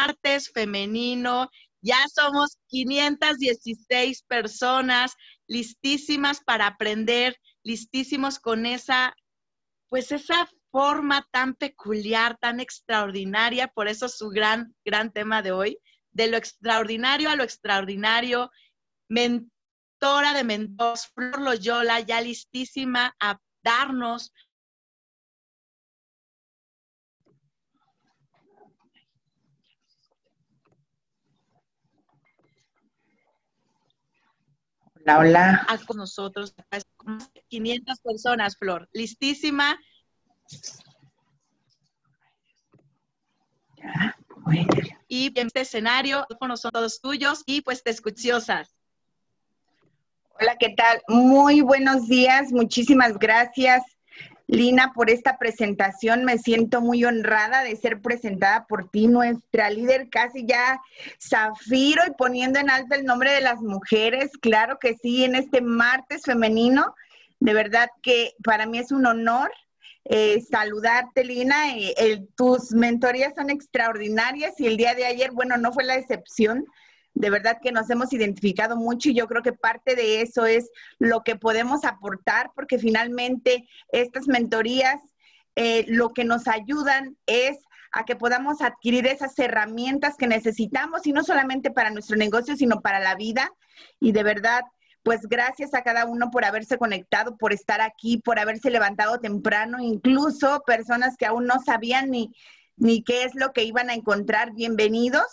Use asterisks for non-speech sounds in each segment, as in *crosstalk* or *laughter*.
martes femenino. Ya somos 516 personas listísimas para aprender, listísimos con esa, pues esa forma tan peculiar, tan extraordinaria, por eso su gran, gran tema de hoy, de lo extraordinario a lo extraordinario, mentora de mentores, Flor Loyola, ya listísima a darnos Hola, hola. con nosotros, 500 personas, Flor. Listísima. Ya, Y en este escenario, son todos tuyos y pues te escuchosas. Hola, ¿qué tal? Muy buenos días, muchísimas gracias. Lina, por esta presentación. Me siento muy honrada de ser presentada por ti, nuestra líder casi ya Zafiro y poniendo en alto el nombre de las mujeres. Claro que sí, en este martes femenino. De verdad que para mí es un honor eh, saludarte, Lina. Eh, tus mentorías son extraordinarias y el día de ayer, bueno, no fue la excepción de verdad que nos hemos identificado mucho y yo creo que parte de eso es lo que podemos aportar, porque finalmente estas mentorías eh, lo que nos ayudan es a que podamos adquirir esas herramientas que necesitamos y no solamente para nuestro negocio, sino para la vida. Y de verdad, pues gracias a cada uno por haberse conectado, por estar aquí, por haberse levantado temprano, incluso personas que aún no sabían ni, ni qué es lo que iban a encontrar. Bienvenidos.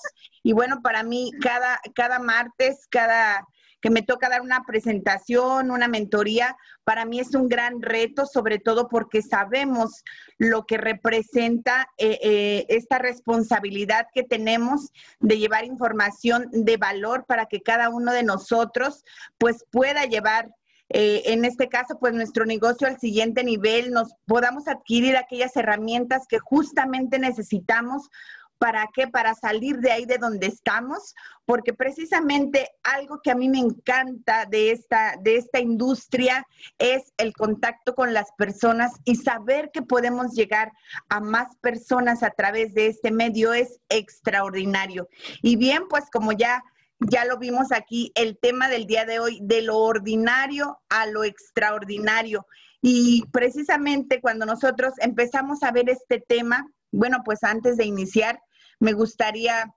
Y bueno, para mí cada, cada martes, cada que me toca dar una presentación, una mentoría, para mí es un gran reto, sobre todo porque sabemos lo que representa eh, eh, esta responsabilidad que tenemos de llevar información de valor para que cada uno de nosotros pues pueda llevar eh, en este caso, pues nuestro negocio al siguiente nivel, nos podamos adquirir aquellas herramientas que justamente necesitamos. ¿Para qué? Para salir de ahí de donde estamos, porque precisamente algo que a mí me encanta de esta, de esta industria es el contacto con las personas y saber que podemos llegar a más personas a través de este medio es extraordinario. Y bien, pues como ya ya lo vimos aquí, el tema del día de hoy, de lo ordinario a lo extraordinario. Y precisamente cuando nosotros empezamos a ver este tema, bueno, pues antes de iniciar, me gustaría,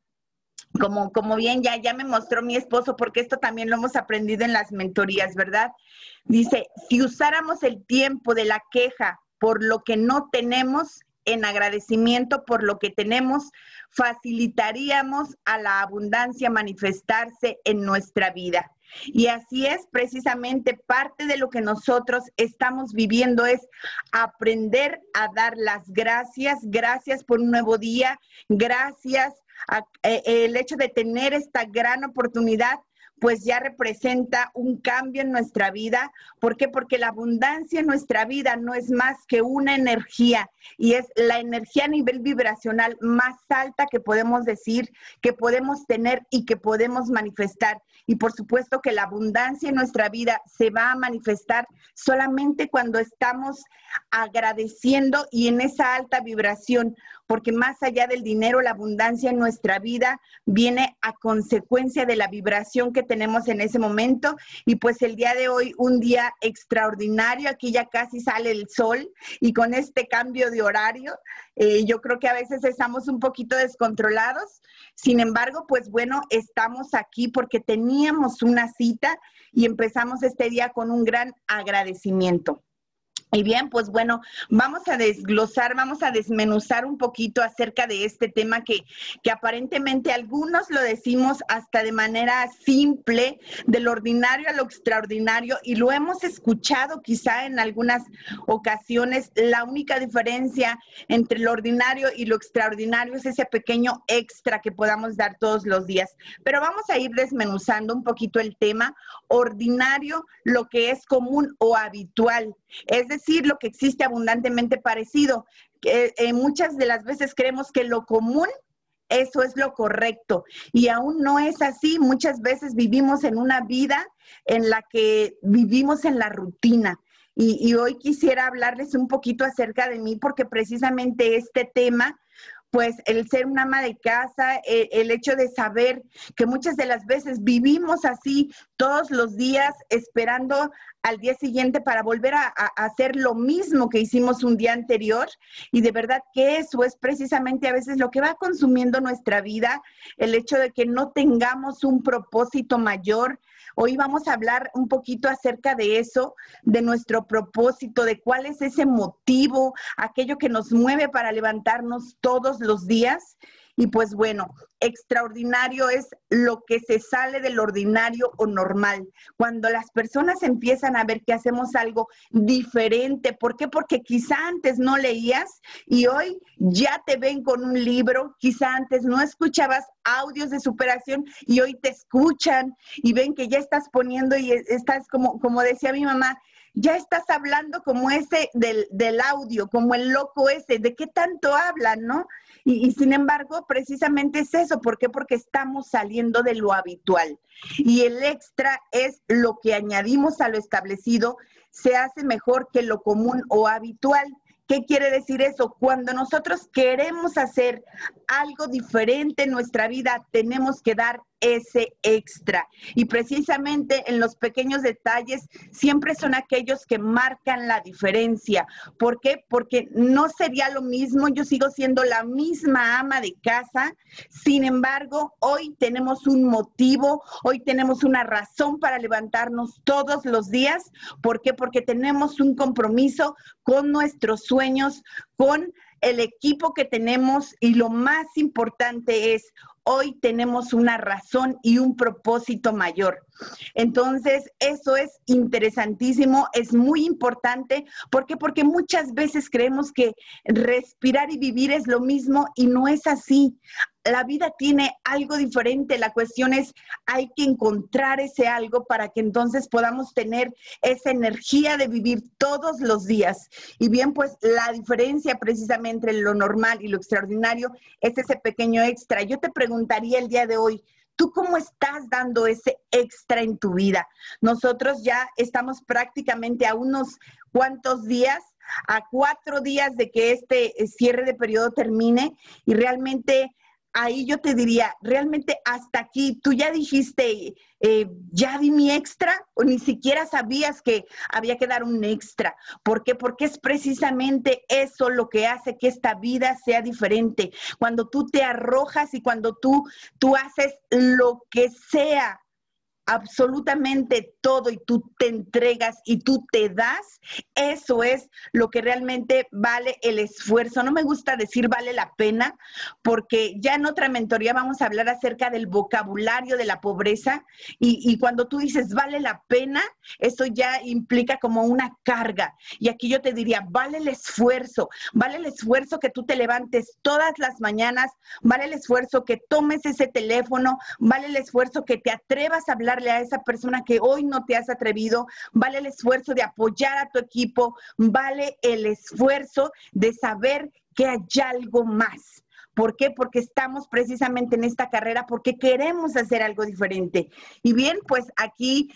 como, como bien ya, ya me mostró mi esposo, porque esto también lo hemos aprendido en las mentorías, ¿verdad? Dice, si usáramos el tiempo de la queja por lo que no tenemos, en agradecimiento por lo que tenemos, facilitaríamos a la abundancia manifestarse en nuestra vida. Y así es precisamente parte de lo que nosotros estamos viviendo es aprender a dar las gracias, gracias por un nuevo día, gracias a, eh, el hecho de tener esta gran oportunidad pues ya representa un cambio en nuestra vida. ¿Por qué? Porque la abundancia en nuestra vida no es más que una energía y es la energía a nivel vibracional más alta que podemos decir, que podemos tener y que podemos manifestar. Y por supuesto que la abundancia en nuestra vida se va a manifestar solamente cuando estamos agradeciendo y en esa alta vibración, porque más allá del dinero, la abundancia en nuestra vida viene a consecuencia de la vibración que tenemos en ese momento. Y pues el día de hoy, un día extraordinario, aquí ya casi sale el sol y con este cambio de horario, eh, yo creo que a veces estamos un poquito descontrolados. Sin embargo, pues bueno, estamos aquí porque teníamos una cita y empezamos este día con un gran agradecimiento. Y bien, pues bueno, vamos a desglosar, vamos a desmenuzar un poquito acerca de este tema que, que aparentemente algunos lo decimos hasta de manera simple, del ordinario a lo extraordinario, y lo hemos escuchado quizá en algunas ocasiones. La única diferencia entre lo ordinario y lo extraordinario es ese pequeño extra que podamos dar todos los días. Pero vamos a ir desmenuzando un poquito el tema. Ordinario, lo que es común o habitual. Es lo que existe abundantemente parecido. Que, eh, muchas de las veces creemos que lo común eso es lo correcto. Y aún no es así. Muchas veces vivimos en una vida en la que vivimos en la rutina. Y, hoy quisiera hablarles un poquito acerca de mí porque precisamente este tema pues el ser una ama de casa, el, el, hecho de saber que muchas de las veces vivimos así todos los días esperando al día siguiente para volver a, a, hacer lo mismo que hicimos un día anterior. Y de verdad que eso es precisamente a veces lo que va consumiendo nuestra vida, el hecho de que no tengamos un propósito mayor. Hoy vamos a hablar un poquito acerca de eso, de nuestro propósito, de cuál es ese motivo, aquello que nos mueve para levantarnos todos los días. Y pues bueno, extraordinario es lo que se sale del ordinario o normal. Cuando las personas empiezan a ver que hacemos algo diferente, ¿por qué? Porque quizá antes no leías y hoy ya te ven con un libro, quizá antes no escuchabas audios de superación y hoy te escuchan y ven que ya estás poniendo y estás como, como decía mi mamá, ya estás hablando como ese del, del, audio, como el loco ese, de qué tanto hablan, ¿no? Y, y, sin embargo, precisamente es eso, ¿por qué? Porque estamos saliendo de lo habitual. Y el extra es lo que añadimos a lo establecido, se hace mejor que lo común o habitual. ¿Qué quiere decir eso? Cuando nosotros queremos hacer algo diferente en nuestra vida, tenemos que dar ese extra. Y precisamente en los pequeños detalles siempre son aquellos que marcan la diferencia. ¿Por qué? Porque no sería lo mismo, yo sigo siendo la misma ama de casa, sin embargo, hoy tenemos un motivo, hoy tenemos una razón para levantarnos todos los días. ¿Por qué? Porque tenemos un compromiso con nuestros sueños, con el equipo que tenemos y lo más importante es hoy tenemos una razón y un propósito mayor. Entonces, eso es interesantísimo, es muy importante. ¿Por qué? Porque muchas veces creemos que respirar y vivir es lo mismo y no es así la vida tiene algo diferente. La cuestión es, hay que encontrar ese algo para que entonces podamos tener esa energía de vivir todos los días. Y bien, pues la diferencia precisamente entre lo normal y lo extraordinario es ese pequeño extra. Yo te preguntaría el día de hoy, ¿Tú cómo estás dando ese extra en tu vida? Nosotros ya estamos prácticamente a unos cuantos días, a cuatro días de que este cierre de periodo termine y realmente ahí yo te diría, realmente hasta aquí, tú ya dijiste, eh, ya di mi extra o ni siquiera sabías que había que dar un extra. ¿Por qué? Porque es precisamente eso lo que hace que esta vida sea diferente. Cuando tú te arrojas y cuando tú, tú haces lo que sea absolutamente todo y tú te entregas y tú te das, eso es lo que realmente vale el esfuerzo. No me gusta decir vale la pena, porque ya en otra mentoría vamos a hablar acerca del vocabulario de la pobreza y, y cuando tú dices vale la pena, eso ya implica como una carga. Y aquí yo te diría, vale el esfuerzo, vale el esfuerzo que tú te levantes todas las mañanas, vale el esfuerzo que tomes ese teléfono, vale el esfuerzo que te atrevas a hablar a esa persona que hoy no te has atrevido, vale el esfuerzo de apoyar a tu equipo, vale el esfuerzo de saber que hay algo más. ¿Por qué? Porque estamos precisamente en esta carrera, porque queremos hacer algo diferente. Y bien, pues aquí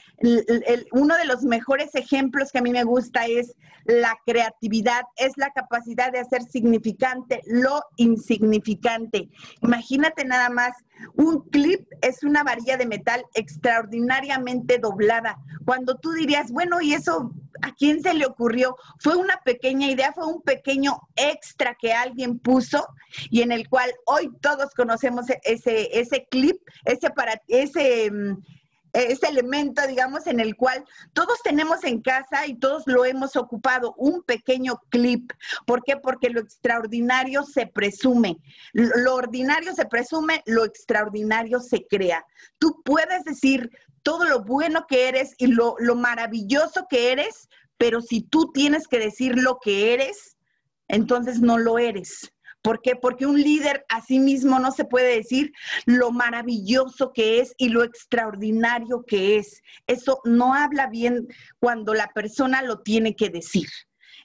uno de los mejores ejemplos que a mí me gusta es la creatividad, es la capacidad de hacer significante lo insignificante. Imagínate nada más, un clip es una varilla de metal extraordinariamente doblada. Cuando tú dirías, bueno, ¿y eso a quién se le ocurrió? Fue una pequeña idea, fue un pequeño extra que alguien puso y en el cual hoy todos conocemos ese, ese clip, ese, para, ese, mm, ese elemento, digamos, en el cual todos tenemos en casa y todos lo hemos ocupado, un pequeño clip. ¿Por qué? Porque lo extraordinario se presume. Lo ordinario se presume, lo extraordinario se crea. Tú puedes decir todo lo bueno que eres y lo, lo maravilloso que eres, pero si tú tienes que decir lo que eres, entonces no lo eres. ¿Por qué? Porque un líder a sí mismo no se puede decir lo maravilloso que es y lo extraordinario que es. Eso no habla bien cuando la persona lo tiene que decir.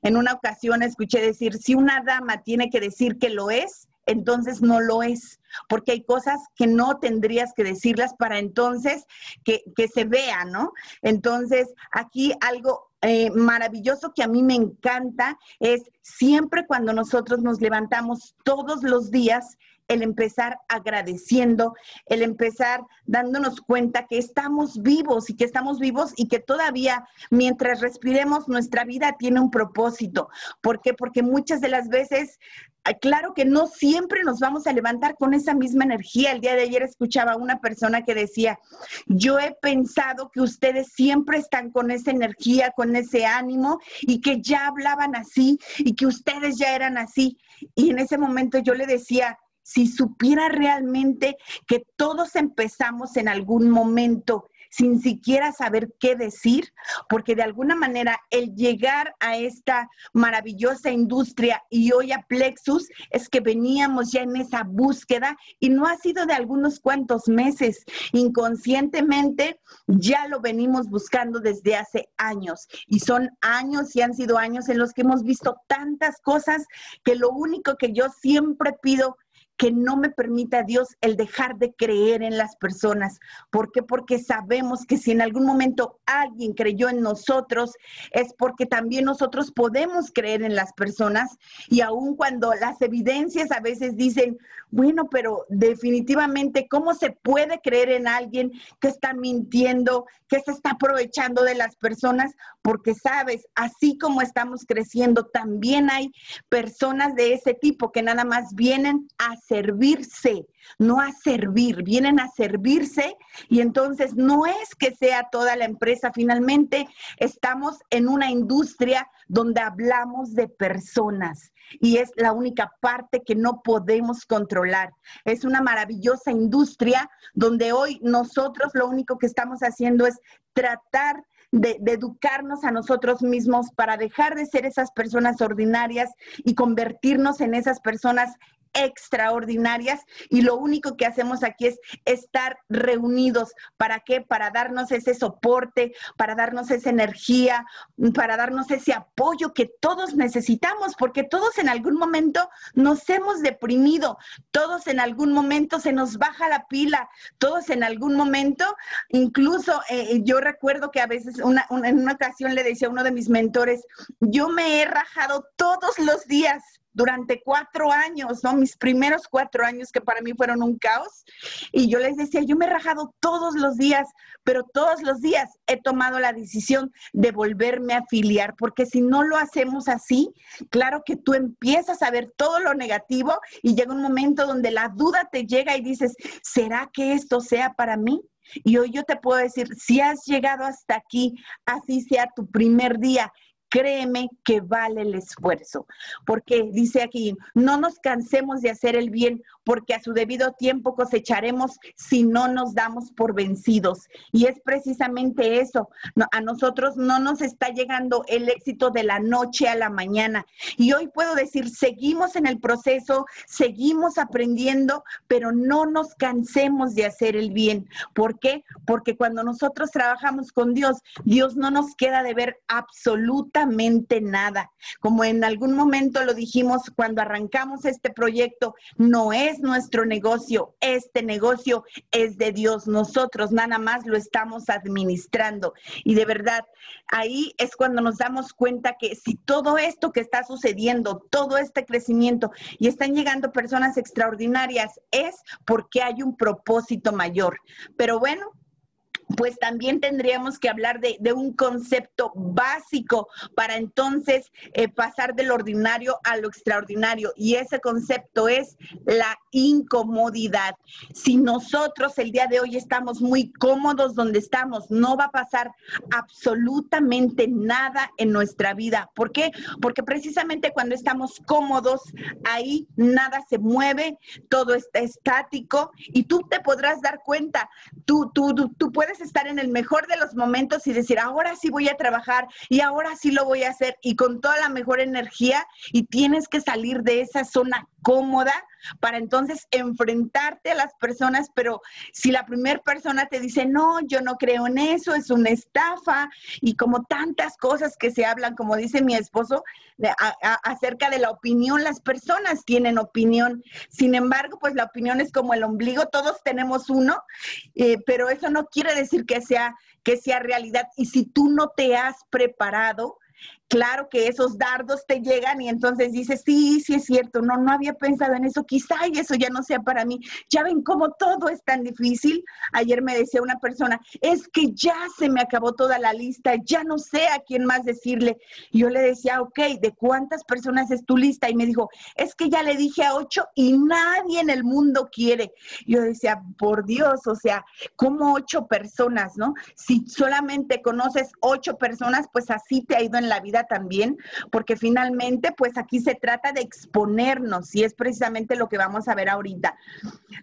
En una ocasión escuché decir, si una dama tiene que decir que lo es, entonces no lo es, porque hay cosas que no tendrías que decirlas para entonces que, se vea, ¿no? Entonces, aquí algo eh, maravilloso que a mí me encanta es siempre cuando nosotros nos levantamos todos los días el empezar agradeciendo, el empezar dándonos cuenta que estamos vivos y que estamos vivos y que todavía mientras respiremos nuestra vida tiene un propósito. ¿Por qué? Porque muchas de las veces ah, claro que no siempre nos vamos a levantar con esa misma energía. El día de ayer escuchaba a una persona que decía, yo he pensado que ustedes siempre están con esa energía, con ese ánimo y que ya hablaban así y que ustedes ya eran así. Y en ese momento yo le decía, si supiera realmente que todos empezamos en algún momento sin siquiera saber qué decir, porque de alguna manera el llegar a esta maravillosa industria y hoy a Plexus es que veníamos ya en esa búsqueda y no ha sido de algunos cuantos meses. Inconscientemente ya lo venimos buscando desde hace años y son años y han sido años en los que hemos visto tantas cosas que lo único que yo siempre pido que no me permita Dios el dejar de creer en las personas. ¿Por qué? Porque sabemos que si en algún momento alguien creyó en nosotros, es porque también nosotros podemos creer en las personas. Y aun cuando las evidencias a veces dicen, bueno, pero definitivamente, ¿cómo se puede creer en alguien que está mintiendo, que se está aprovechando de las personas? Porque sabes, así como estamos creciendo, también hay personas de ese tipo que nada más vienen a servirse, no a servir, vienen a servirse y entonces no es que sea toda la empresa, finalmente estamos en una industria donde hablamos de personas y es la única parte que no podemos controlar. Es una maravillosa industria donde hoy nosotros lo único que estamos haciendo es tratar de, de, educarnos a nosotros mismos para dejar de ser esas personas ordinarias y convertirnos en esas personas extraordinarias y lo único que hacemos aquí es estar reunidos. ¿Para qué? Para darnos ese soporte, para darnos esa energía, para darnos ese apoyo que todos necesitamos, porque todos en algún momento nos hemos deprimido, todos en algún momento se nos baja la pila, todos en algún momento, incluso eh, yo recuerdo que a veces una, en una ocasión le decía a uno de mis mentores, yo me he rajado todos los días durante cuatro años, ¿no? Mis primeros cuatro años que para mí fueron un caos. Y yo les decía, yo me he rajado todos los días, pero todos los días he tomado la decisión de volverme a afiliar, porque si no lo hacemos así, claro que tú empiezas a ver todo lo negativo y llega un momento donde la duda te llega y dices, ¿será que esto sea para mí? Y hoy yo te puedo decir, si has llegado hasta aquí, así sea tu primer día, créeme que vale el esfuerzo. Porque dice aquí, no nos cansemos de hacer el bien, porque a su debido tiempo cosecharemos si no nos damos por vencidos. Y es precisamente eso. a nosotros no nos está llegando el éxito de la noche a la mañana. Y hoy puedo decir, seguimos en el proceso, seguimos aprendiendo, pero no nos cansemos de hacer el bien. ¿Por qué? Porque cuando nosotros trabajamos con Dios, Dios no nos queda de ver absolutamente nada. Como en algún momento lo dijimos cuando arrancamos este proyecto, no es nuestro negocio, este negocio es de Dios. Nosotros nada más lo estamos administrando. Y de verdad, ahí es cuando nos damos cuenta que si todo esto que está sucediendo, todo este crecimiento y están llegando personas extraordinarias, es porque hay un propósito mayor. Pero bueno, pues también tendríamos que hablar de, un concepto básico para entonces eh, pasar del ordinario a lo extraordinario. Y ese concepto es la incomodidad. Si nosotros el día de hoy estamos muy cómodos donde estamos, no va a pasar absolutamente nada en nuestra vida. ¿Por qué? Porque precisamente cuando estamos cómodos, ahí nada se mueve, todo está estático y tú te podrás dar cuenta, tú, tú, tú puedes estar en el mejor de los momentos y decir, ahora sí voy a trabajar y ahora sí lo voy a hacer y con toda la mejor energía y tienes que salir de esa zona cómoda para entonces enfrentarte a las personas, pero si la primera persona te dice, no, yo no creo en eso, es una estafa, y como tantas cosas que se hablan, como dice mi esposo, acerca de la opinión, las personas tienen opinión, sin embargo, pues la opinión es como el ombligo, todos tenemos uno, eh, pero eso no quiere decir que sea, que sea realidad, y si tú no te has preparado, claro que esos dardos te llegan y entonces dices, sí, sí es cierto, no, no había pensado en eso, quizá y eso ya no sea para mí. Ya ven cómo todo es tan difícil. Ayer me decía una persona, es que ya se me acabó toda la lista, ya no sé a quién más decirle. yo le decía, ok, ¿de cuántas personas es tu lista? Y me dijo, es que ya le dije a ocho y nadie en el mundo quiere. Yo decía, por Dios, o sea, ¿cómo ocho personas, no? Si solamente conoces ocho personas, pues así te ha ido en la vida también, porque finalmente, pues aquí se trata de exponernos y es precisamente lo que vamos a ver ahorita.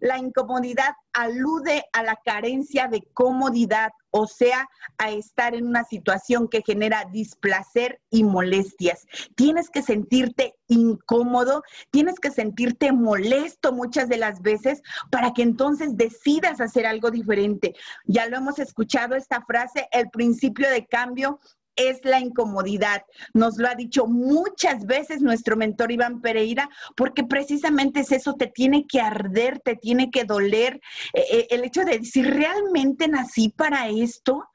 La incomodidad alude a la carencia de comodidad, o sea, a estar en una situación que genera displacer y molestias. Tienes que sentirte incómodo, tienes que sentirte molesto muchas de las veces para que entonces decidas hacer algo diferente. Ya lo hemos escuchado esta frase, el principio de cambio es la incomodidad. Nos lo ha dicho muchas veces nuestro mentor Iván Pereira, porque precisamente es eso, te tiene que arder, te tiene que doler. Eh, eh, el hecho de decir, ¿realmente nací para esto?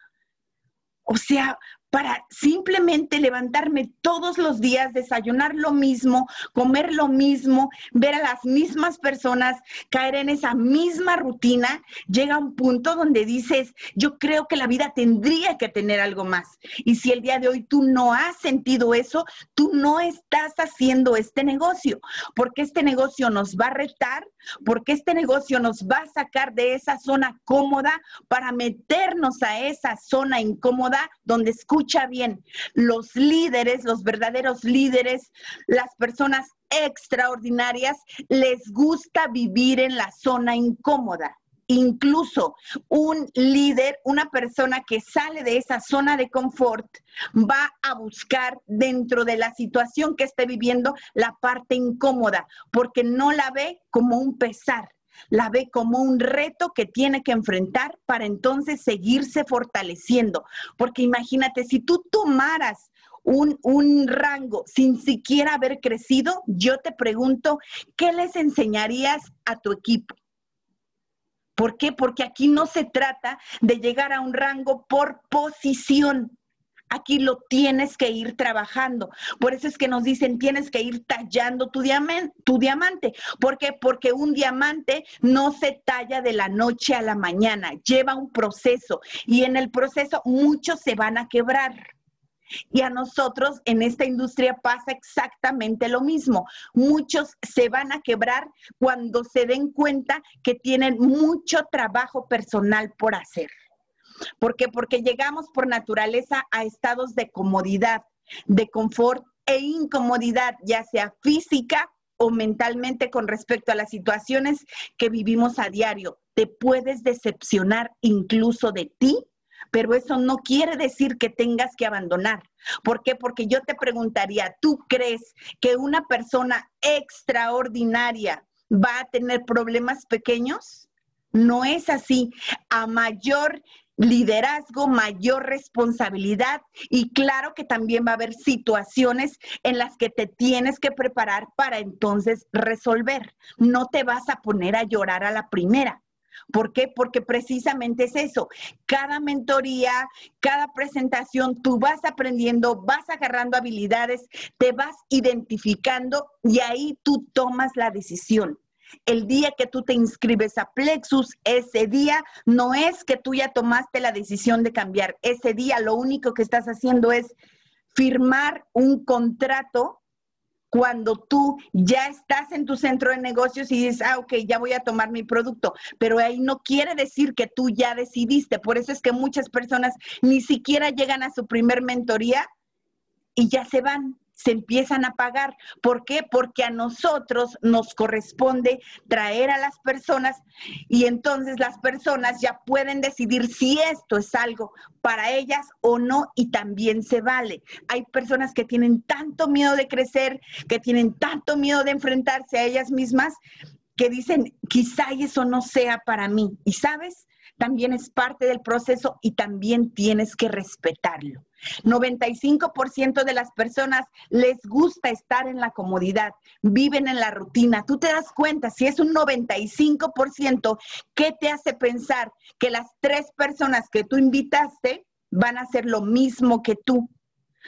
O sea, para simplemente levantarme todos los días, desayunar lo mismo, comer lo mismo, ver a las mismas personas, caer en esa misma rutina, llega un punto donde dices, yo creo que la vida tendría que tener algo más. Y si el día de hoy tú no has sentido eso, tú no estás haciendo este negocio, porque este negocio nos va a retar, porque este negocio nos va a sacar de esa zona cómoda para meternos a esa zona incómoda donde escucha escucha bien, los líderes, los verdaderos líderes, las personas extraordinarias, les gusta vivir en la zona incómoda. Incluso un líder, una persona que sale de esa zona de confort, va a buscar dentro de la situación que esté viviendo la parte incómoda, porque no la ve como un pesar, la ve como un reto que tiene que enfrentar para entonces seguirse fortaleciendo. Porque imagínate, si tú tomaras un, un, rango sin siquiera haber crecido, yo te pregunto, ¿qué les enseñarías a tu equipo? ¿Por qué? Porque aquí no se trata de llegar a un rango por posición. Aquí lo tienes que ir trabajando. Por eso es que nos dicen, tienes que ir tallando tu, diamante. Tu diamante. ¿Por qué? Porque un diamante no se talla de la noche a la mañana, lleva un proceso y en el proceso muchos se van a quebrar. Y a nosotros en esta industria pasa exactamente lo mismo. Muchos se van a quebrar cuando se den cuenta que tienen mucho trabajo personal por hacer. ¿Por qué? Porque llegamos por naturaleza a estados de comodidad, de confort e incomodidad, ya sea física o mentalmente con respecto a las situaciones que vivimos a diario. Te puedes decepcionar incluso de ti, pero eso no quiere decir que tengas que abandonar. ¿Por qué? Porque yo te preguntaría, ¿tú crees que una persona extraordinaria va a tener problemas pequeños? No es así. A mayor liderazgo, mayor responsabilidad y claro que también va a haber situaciones en las que te tienes que preparar para entonces resolver. No te vas a poner a llorar a la primera. ¿Por qué? Porque precisamente es eso. Cada mentoría, cada presentación, tú vas aprendiendo, vas agarrando habilidades, te vas identificando y ahí tú tomas la decisión. El día que tú te inscribes a Plexus, ese día no es que tú ya tomaste la decisión de cambiar. Ese día lo único que estás haciendo es firmar un contrato cuando tú ya estás en tu centro de negocios y dices, ah, ok, ya voy a tomar mi producto, pero ahí no quiere decir que tú ya decidiste. Por eso es que muchas personas ni siquiera llegan a su primer mentoría y ya se van se empiezan a pagar. ¿Por qué? Porque a nosotros nos corresponde traer a las personas y entonces las personas ya pueden decidir si esto es algo para ellas o no y también se vale. Hay personas que tienen tanto miedo de crecer, que tienen tanto miedo de enfrentarse a ellas mismas, que dicen, quizá eso no sea para mí. Y sabes, también es parte del proceso y también tienes que respetarlo. 95% de las personas les gusta estar en la comodidad, viven en la rutina. Tú te das cuenta, si es un 95%, ¿qué te hace pensar que las tres personas que tú invitaste van a hacer lo mismo que tú?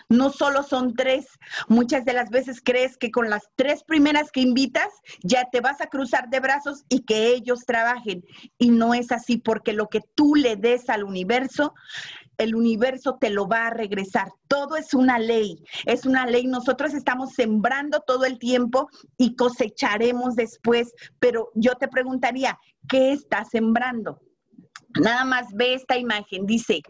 No solo son tres. Muchas de las veces crees que con las tres primeras que invitas ya te vas a cruzar de brazos y que ellos trabajen. Y no es así porque lo que tú le des al universo, el universo te lo va a regresar. Todo es una ley, es una ley. Nosotros estamos sembrando todo el tiempo y cosecharemos después. Pero yo te preguntaría, ¿qué estás sembrando? Nada más ve esta imagen, dice,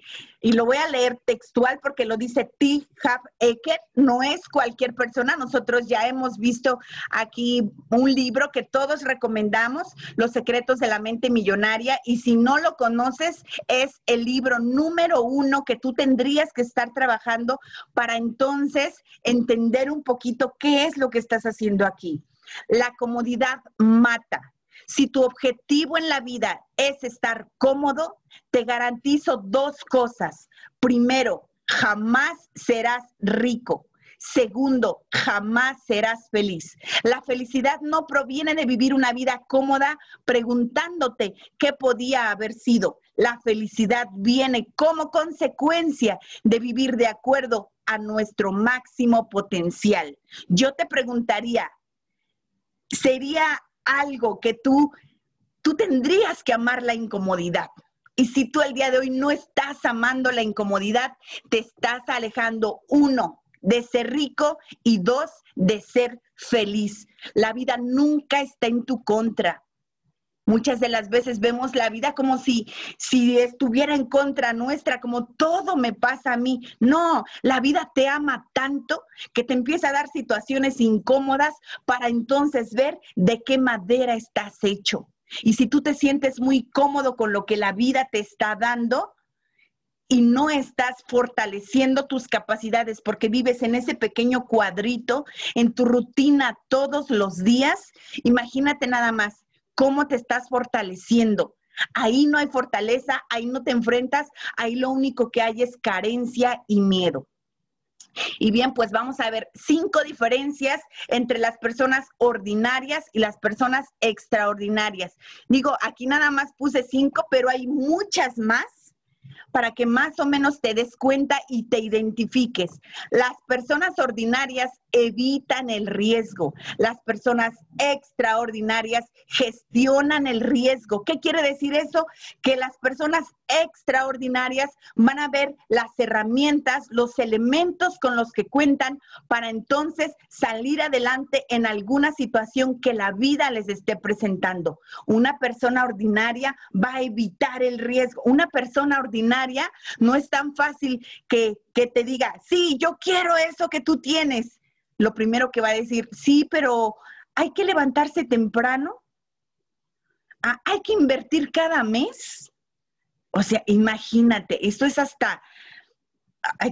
y lo voy a leer textual porque lo dice T. Hab Eker, no es cualquier persona, nosotros ya hemos visto aquí un libro que todos recomendamos, Los secretos de la mente millonaria, y si no lo conoces, es el libro número uno que tú tendrías que estar trabajando para entonces entender un poquito qué es lo que estás haciendo aquí. La comodidad mata. Si tu objetivo en la vida es estar cómodo, te garantizo dos cosas. Primero, jamás serás rico. Segundo, jamás serás feliz. La felicidad no proviene de vivir una vida cómoda preguntándote qué podía haber sido. La felicidad viene como consecuencia de vivir de acuerdo a nuestro máximo potencial. Yo te preguntaría, ¿sería algo que tú, tú tendrías que amar la incomodidad. Y si tú el día de hoy no estás amando la incomodidad, te estás alejando, uno, de ser rico y dos, de ser feliz. La vida nunca está en tu contra. Muchas de las veces vemos la vida como si, si estuviera en contra nuestra, como todo me pasa a mí. No, la vida te ama tanto que te empieza a dar situaciones incómodas para entonces ver de qué madera estás hecho. Y si tú te sientes muy cómodo con lo que la vida te está dando y no estás fortaleciendo tus capacidades porque vives en ese pequeño cuadrito, en tu rutina todos los días, imagínate nada más cómo te estás fortaleciendo. Ahí no hay fortaleza, ahí no te enfrentas, ahí lo único que hay es carencia y miedo. Y bien, pues vamos a ver cinco diferencias entre las personas ordinarias y las personas extraordinarias. Digo, aquí nada más puse cinco, pero hay muchas más para que más o menos te des cuenta y te identifiques. Las personas ordinarias evitan el riesgo. Las personas extraordinarias gestionan el riesgo. ¿Qué quiere decir eso? Que las personas extraordinarias van a ver las herramientas, los elementos con los que cuentan para entonces salir adelante en alguna situación que la vida les esté presentando. Una persona ordinaria va a evitar el riesgo. Una persona ordinaria no es tan fácil que, que te diga, sí, yo quiero eso que tú tienes lo primero que va a decir, sí, pero hay que levantarse temprano, ah, hay que invertir cada mes. O sea, imagínate, esto es hasta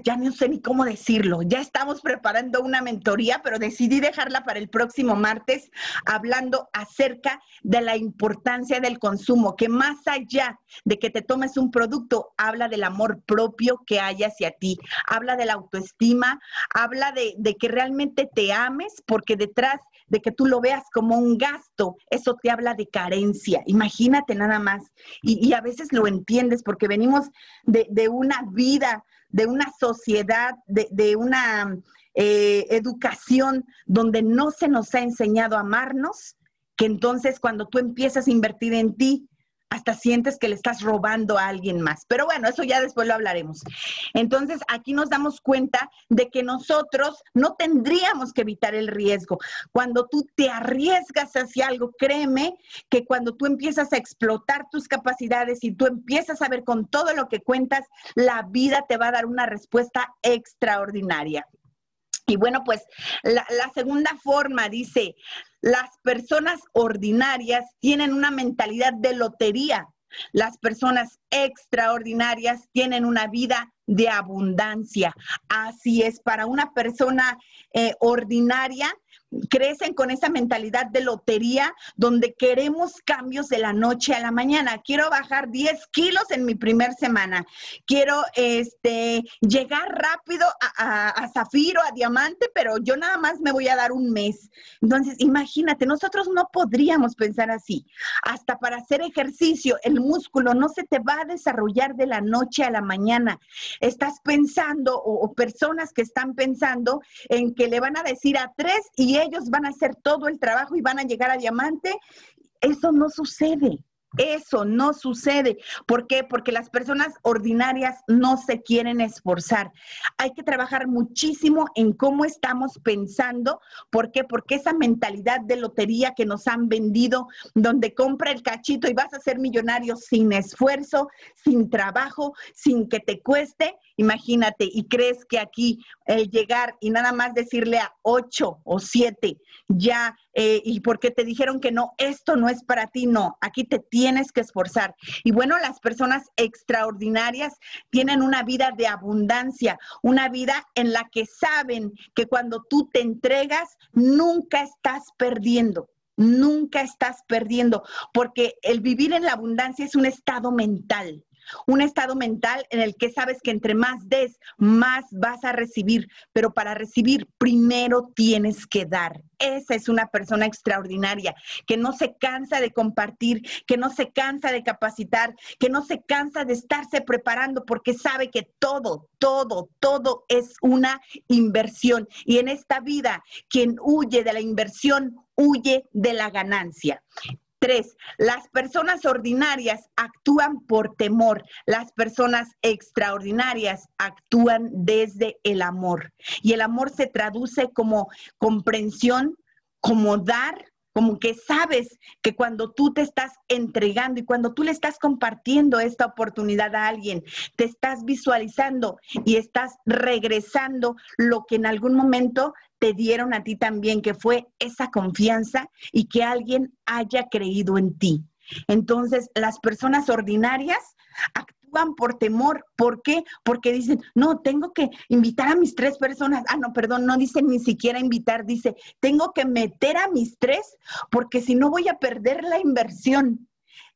ya no sé ni cómo decirlo, ya estamos preparando una mentoría, pero decidí dejarla para el próximo martes, hablando acerca de la importancia del consumo, que más allá de que te tomes un producto, habla del amor propio que hay hacia ti, habla de la autoestima, habla de, que realmente te ames, porque detrás de que tú lo veas como un gasto, eso te habla de carencia, imagínate nada más. Y, a veces lo entiendes porque venimos de, de una vida de una sociedad, de, una eh, educación donde no se nos ha enseñado a amarnos, que entonces cuando tú empiezas a invertir en ti, hasta sientes que le estás robando a alguien más. Pero bueno, eso ya después lo hablaremos. Entonces, aquí nos damos cuenta de que nosotros no tendríamos que evitar el riesgo. Cuando tú te arriesgas hacia algo, créeme que cuando tú empiezas a explotar tus capacidades y tú empiezas a ver con todo lo que cuentas, la vida te va a dar una respuesta extraordinaria. Y bueno, pues la, segunda forma dice, las personas ordinarias tienen una mentalidad de lotería. Las personas extraordinarias tienen una vida de abundancia. Así es, para una persona eh, ordinaria, crecen con esa mentalidad de lotería donde queremos cambios de la noche a la mañana. Quiero bajar 10 kilos en mi primer semana. Quiero este, llegar rápido a, a, zafiro, a diamante, pero yo nada más me voy a dar un mes. Entonces, imagínate, nosotros no podríamos pensar así. Hasta para hacer ejercicio, el músculo no se te va a desarrollar de la noche a la mañana. Estás pensando o, personas que están pensando en que le van a decir a tres y ellos van a hacer todo el trabajo y van a llegar a diamante. Eso no sucede. Eso no sucede. ¿Por qué? Porque las personas ordinarias no se quieren esforzar. Hay que trabajar muchísimo en cómo estamos pensando. ¿Por qué? Porque esa mentalidad de lotería que nos han vendido, donde compra el cachito y vas a ser millonario sin esfuerzo, sin trabajo, sin que te cueste, imagínate, y crees que aquí el llegar y nada más decirle a ocho o siete, ya, eh, y porque te dijeron que no, esto no es para ti, no, aquí te tienes que esforzar. Y bueno, las personas extraordinarias tienen una vida de abundancia, una vida en la que saben que cuando tú te entregas, nunca estás perdiendo. Nunca estás perdiendo, porque el vivir en la abundancia es un estado mental un estado mental en el que sabes que entre más des, más vas a recibir, pero para recibir primero tienes que dar. Esa es una persona extraordinaria, que no se cansa de compartir, que no se cansa de capacitar, que no se cansa de estarse preparando porque sabe que todo, todo, todo es una inversión. Y en esta vida, quien huye de la inversión, huye de la ganancia. Tres, las personas ordinarias actúan por temor, las personas extraordinarias actúan desde el amor. Y el amor se traduce como comprensión, como dar, como que sabes que cuando tú te estás entregando y cuando tú le estás compartiendo esta oportunidad a alguien, te estás visualizando y estás regresando lo que en algún momento te dieron a ti también, que fue esa confianza y que alguien haya creído en ti. Entonces, las personas ordinarias actúan por temor. ¿Por qué? Porque dicen, no, tengo que invitar a mis tres personas. Ah, no, perdón, no dicen ni siquiera invitar, dice, tengo que meter a mis tres porque si no voy a perder la inversión.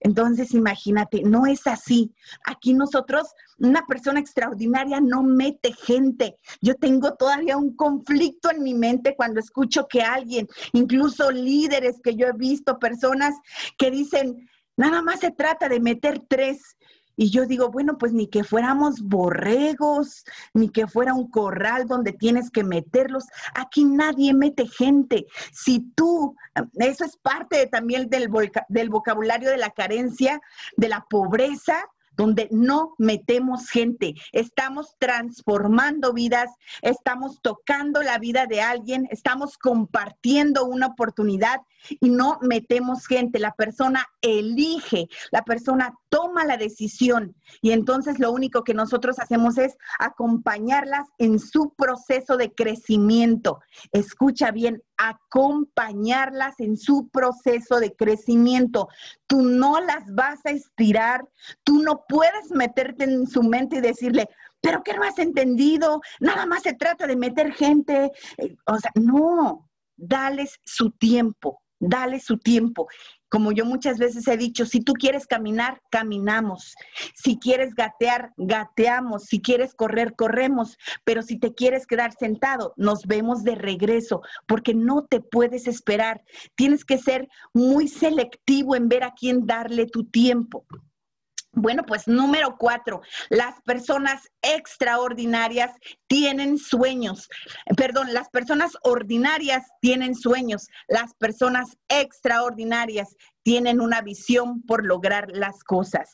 Entonces, imagínate, no es así. Aquí nosotros, una persona extraordinaria no mete gente. Yo tengo todavía un conflicto en mi mente cuando escucho que alguien, incluso líderes que yo he visto, personas que dicen, nada más se trata de meter tres. Y yo digo, bueno, pues ni que fuéramos borregos, ni que fuera un corral donde tienes que meterlos. Aquí nadie mete gente. Si tú, eso es parte también del, del vocabulario de la carencia, de la pobreza, donde no metemos gente, estamos transformando vidas, estamos tocando la vida de alguien, estamos compartiendo una oportunidad y no metemos gente. La persona elige, la persona toma la decisión y entonces lo único que nosotros hacemos es acompañarlas en su proceso de crecimiento. Escucha bien, acompañarlas en su proceso de crecimiento. Tú no las vas a estirar, tú no puedes meterte en su mente y decirle, pero ¿qué no has entendido? Nada más se trata de meter gente. Eh, o sea, no, dales su tiempo, dale su tiempo. Como yo muchas veces he dicho, si tú quieres caminar, caminamos. Si quieres gatear, gateamos. Si quieres correr, corremos. Pero si te quieres quedar sentado, nos vemos de regreso, porque no te puedes esperar. Tienes que ser muy selectivo en ver a quién darle tu tiempo. Bueno, pues número cuatro, las personas extraordinarias tienen sueños. Perdón, las personas ordinarias tienen sueños. Las personas extraordinarias tienen una visión por lograr las cosas.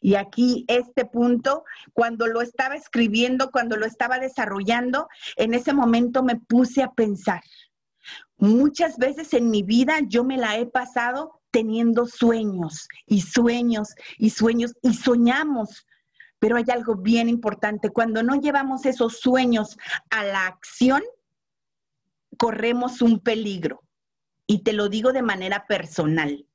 Y aquí este punto, cuando lo estaba escribiendo, cuando lo estaba desarrollando, en ese momento me puse a pensar. Muchas veces en mi vida yo me la he pasado teniendo sueños y sueños y sueños y soñamos. Pero hay algo bien importante, cuando no llevamos esos sueños a la acción, corremos un peligro. Y te lo digo de manera personal.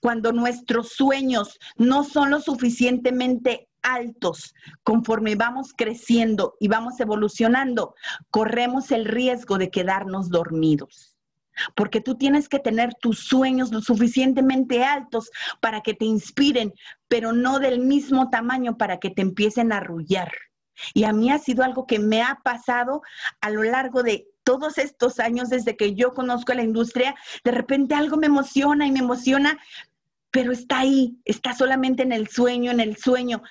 Cuando nuestros sueños no son lo suficientemente altos conforme vamos creciendo y vamos evolucionando, corremos el riesgo de quedarnos dormidos. Porque tú tienes que tener tus sueños lo suficientemente altos para que te inspiren, pero no del mismo tamaño para que te empiecen a arrullar. Y a mí ha sido algo que me ha pasado a lo largo de todos estos años desde que yo conozco la industria. De repente algo me emociona y me emociona, pero está ahí, está solamente en el sueño, en el sueño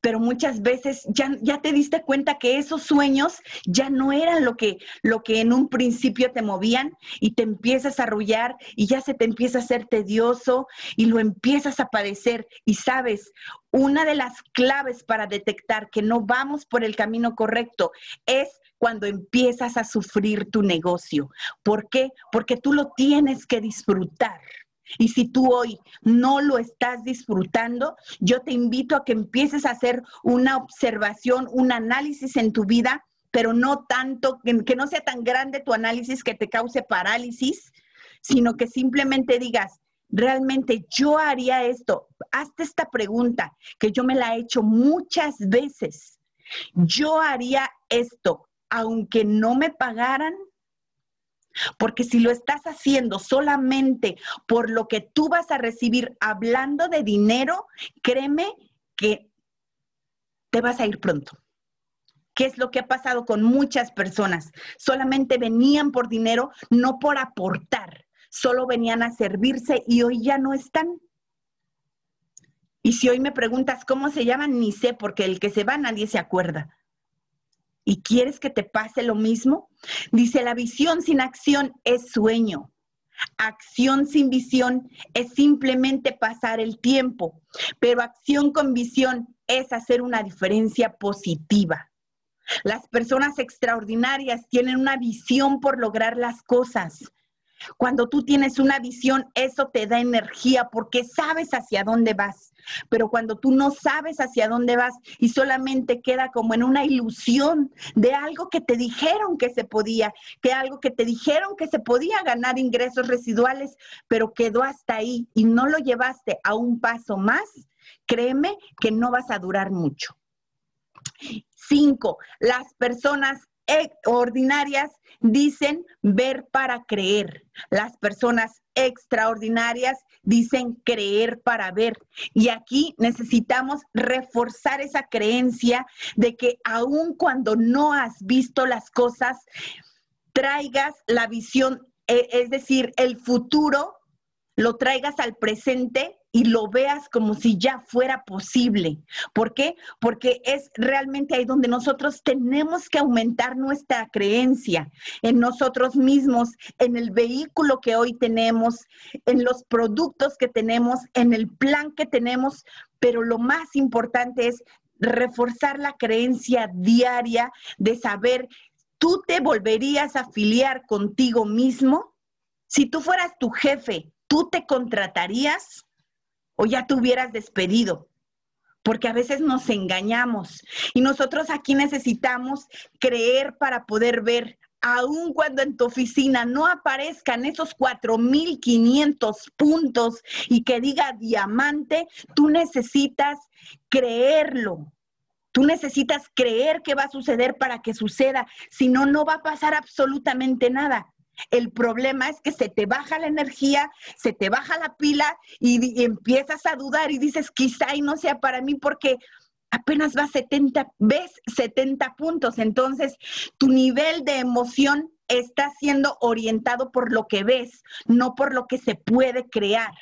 pero muchas veces ya, ya te diste cuenta que esos sueños ya no eran lo que, lo que en un principio te movían y te empiezas a arrullar y ya se te empieza a hacer tedioso y lo empiezas a padecer. Y sabes, una de las claves para detectar que no vamos por el camino correcto es cuando empiezas a sufrir tu negocio. ¿Por qué? Porque tú lo tienes que disfrutar. Y si tú hoy no lo estás disfrutando, yo te invito a que empieces a hacer una observación, un análisis en tu vida, pero no tanto, que no sea tan grande tu análisis que te cause parálisis, sino que simplemente digas, realmente yo haría esto. Hazte esta pregunta, que yo me la he hecho muchas veces. Yo haría esto, aunque no me pagaran, porque si lo estás haciendo solamente por lo que tú vas a recibir hablando de dinero, créeme que te vas a ir pronto. ¿Qué es lo que ha pasado con muchas personas? Solamente venían por dinero, no por aportar. Solo venían a servirse y hoy ya no están. Y si hoy me preguntas cómo se llaman, ni sé, porque el que se va nadie se acuerda. ¿Y quieres que te pase lo mismo? Dice, la visión sin acción es sueño. Acción sin visión es simplemente pasar el tiempo, pero acción con visión es hacer una diferencia positiva. Las personas extraordinarias tienen una visión por lograr las cosas. Cuando tú tienes una visión, eso te da energía porque sabes hacia dónde vas. Pero cuando tú no sabes hacia dónde vas y solamente queda como en una ilusión de algo que te dijeron que se podía, que algo que te dijeron que se podía ganar ingresos residuales, pero quedó hasta ahí y no lo llevaste a un paso más, créeme que no vas a durar mucho. Cinco, las personas ordinarias dicen ver para creer. Las personas extraordinarias dicen creer para ver. Y aquí necesitamos reforzar esa creencia de que aun cuando no has visto las cosas, traigas la visión, e, es decir, el futuro, lo traigas al presente y lo veas como si ya fuera posible. ¿Por qué? Porque es realmente ahí donde nosotros tenemos que aumentar nuestra creencia en nosotros mismos, en el vehículo que hoy tenemos, en los productos que tenemos, en el plan que tenemos, pero lo más importante es reforzar la creencia diaria de saber, ¿tú te volverías a afiliar contigo mismo? Si tú fueras tu jefe, ¿tú te contratarías? O ya te hubieras despedido. Porque a veces nos engañamos y nosotros aquí necesitamos creer para poder ver, aun cuando en tu oficina no aparezcan esos 4.500 puntos y que diga diamante, tú necesitas creerlo. Tú necesitas creer que va a suceder para que suceda, si no, no va a pasar absolutamente nada. El problema es que se te baja la energía, se te baja la pila y, empiezas a dudar y dices, quizá y no sea para mí porque apenas vas 70, ves 70 puntos. Entonces, tu nivel de emoción está siendo orientado por lo que ves, no por lo que se puede crear.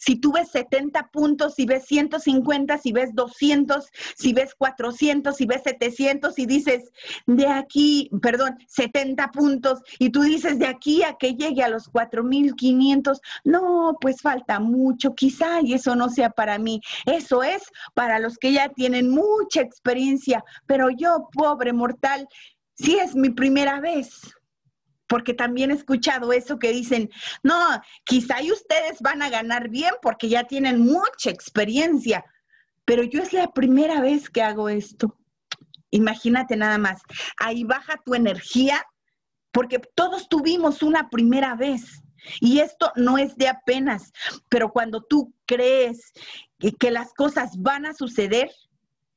Si tú ves 70 puntos, si ves 150, si ves 200, si ves 400, si ves 700 y dices, de aquí, perdón, 70 puntos, y tú dices, de aquí a que llegue a los 4500, no, pues falta mucho, quizá, y eso no sea para mí. Eso es para los que ya tienen mucha experiencia, pero yo, pobre mortal, sí es mi primera vez porque también he escuchado eso que dicen, no, quizá ustedes van a ganar bien porque ya tienen mucha experiencia, pero yo es la primera vez que hago esto. Imagínate nada más, ahí baja tu energía porque todos tuvimos una primera vez. Y esto no es de apenas, pero cuando tú crees que las cosas van a suceder,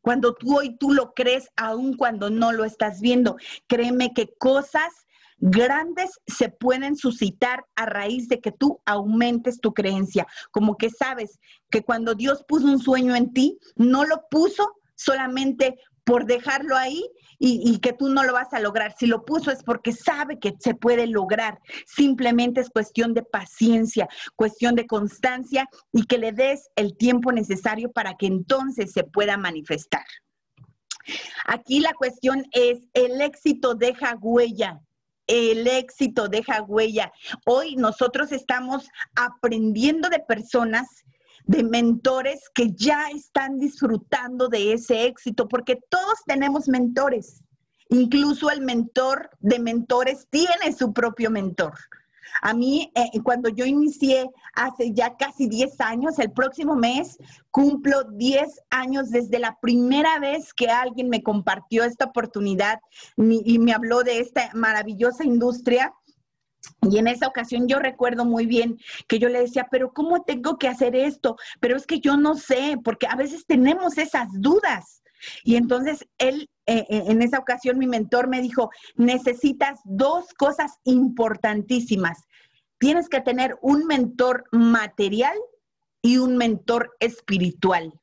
cuando tú hoy tú lo crees, aun cuando no lo estás viendo, créeme que cosas grandes se pueden suscitar a raíz de que tú aumentes tu creencia. Como que sabes que cuando Dios puso un sueño en ti, no lo puso solamente por dejarlo ahí y, que tú no lo vas a lograr. Si lo puso es porque sabe que se puede lograr. Simplemente es cuestión de paciencia, cuestión de constancia y que le des el tiempo necesario para que entonces se pueda manifestar. Aquí la cuestión es, el éxito deja huella. El éxito deja huella. Hoy nosotros estamos aprendiendo de personas de mentores que ya están disfrutando de ese éxito, porque todos tenemos mentores. Incluso el mentor de mentores tiene su propio mentor. A mí, eh, cuando yo inicié hace ya casi 10 años, el próximo mes cumplo 10 años desde la primera vez que alguien me compartió esta oportunidad y me habló de esta maravillosa industria y en esa ocasión yo recuerdo muy bien que yo le decía, pero ¿cómo tengo que hacer esto? Pero es que yo no sé, porque a veces tenemos esas dudas. Y entonces él, eh, eh, en esa ocasión, mi mentor me dijo, necesitas dos cosas importantísimas. Tienes que tener un mentor material y un mentor espiritual.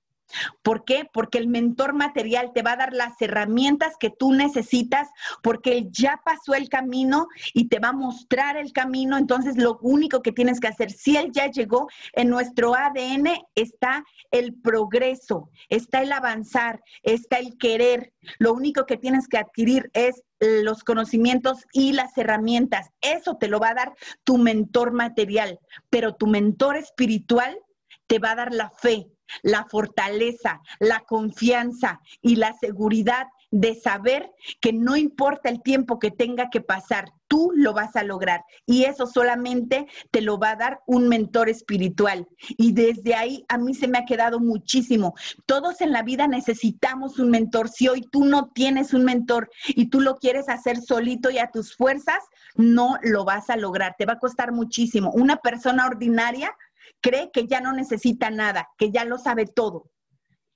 ¿Por qué? Porque el mentor material te va a dar las herramientas que tú necesitas, porque él ya pasó el camino y te va a mostrar el camino. Entonces, lo único que tienes que hacer, si él ya llegó, en nuestro ADN está el progreso, está el avanzar, está el querer. Lo único que tienes que adquirir es los conocimientos y las herramientas. Eso te lo va a dar tu mentor material, pero tu mentor espiritual te va a dar la fe, la fortaleza, la confianza y la seguridad de saber que no importa el tiempo que tenga que pasar, tú lo vas a lograr. Y eso solamente te lo va a dar un mentor espiritual. Y desde ahí a mí se me ha quedado muchísimo. Todos en la vida necesitamos un mentor. Si hoy tú no tienes un mentor y tú lo quieres hacer solito y a tus fuerzas, no lo vas a lograr. Te va a costar muchísimo. Una persona ordinaria cree que ya no necesita nada, que ya lo sabe todo.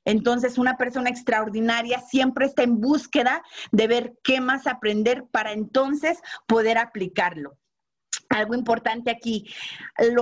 Entonces, una persona extraordinaria siempre está en búsqueda de ver qué más aprender para entonces poder aplicarlo. Algo importante aquí,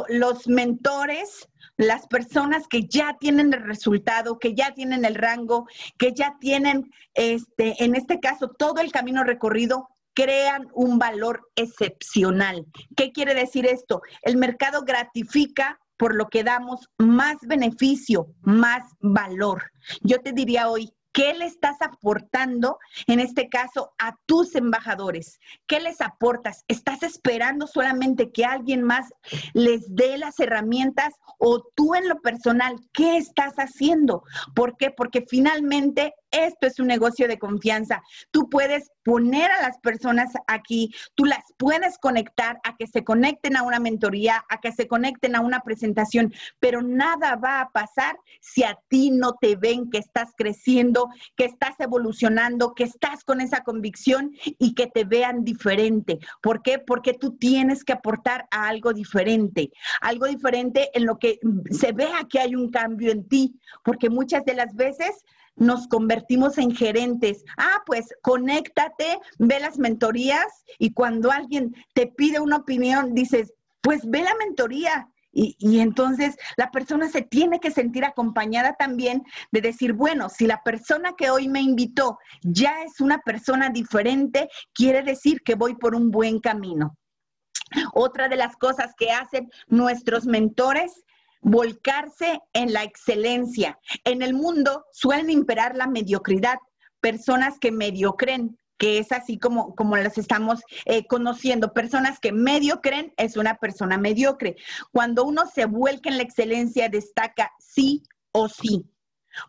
los mentores, las personas que ya tienen el resultado, que ya tienen el rango, que ya tienen, este, en este caso, todo el camino recorrido, crean un valor excepcional. ¿Qué quiere decir esto? El mercado gratifica por lo que damos más beneficio, más valor. Yo te diría hoy, ¿Qué le estás aportando, en este caso, a tus embajadores? ¿Qué les aportas? ¿Estás esperando solamente que alguien más les dé las herramientas o tú en lo personal, qué estás haciendo? ¿Por qué? Porque finalmente esto es un negocio de confianza. Tú puedes poner a las personas aquí, tú las puedes conectar a que se conecten a una mentoría, a que se conecten a una presentación, pero nada va a pasar si a ti no te ven que estás creciendo, que estás evolucionando, que estás con esa convicción y que te vean diferente. ¿Por qué? Porque tú tienes que aportar algo diferente, algo diferente en lo que se vea que hay un cambio en ti, porque muchas de las veces nos convertimos en gerentes. Ah, pues conéctate, ve las mentorías y cuando alguien te pide una opinión, dices, pues ve la mentoría. Y, y, entonces la persona se tiene que sentir acompañada también de decir, bueno, si la persona que hoy me invitó ya es una persona diferente, quiere decir que voy por un buen camino. Otra de las cosas que hacen nuestros mentores volcarse en la excelencia. En el mundo suelen imperar la mediocridad, personas que mediocren, que es así como, como las estamos eh, conociendo. Personas que mediocren es una persona mediocre. Cuando uno se vuelca en la excelencia, destaca sí o sí.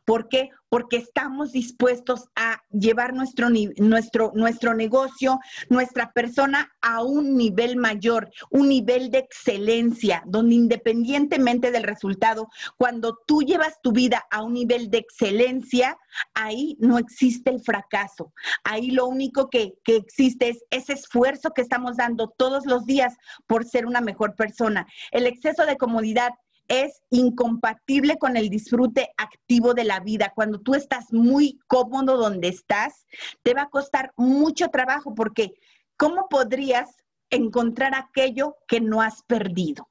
¿Por qué? Porque estamos dispuestos a llevar nuestro, nuestro, nuestro negocio, nuestra persona a un nivel mayor, un nivel de excelencia, donde independientemente del resultado, cuando tú llevas tu vida a un nivel de excelencia, ahí no existe el fracaso. Ahí lo único que, que existe es ese esfuerzo que estamos dando todos los días por ser una mejor persona. El exceso de comodidad es incompatible con el disfrute activo de la vida. Cuando tú estás muy cómodo donde estás, te va a costar mucho trabajo porque ¿cómo podrías encontrar aquello que no has perdido?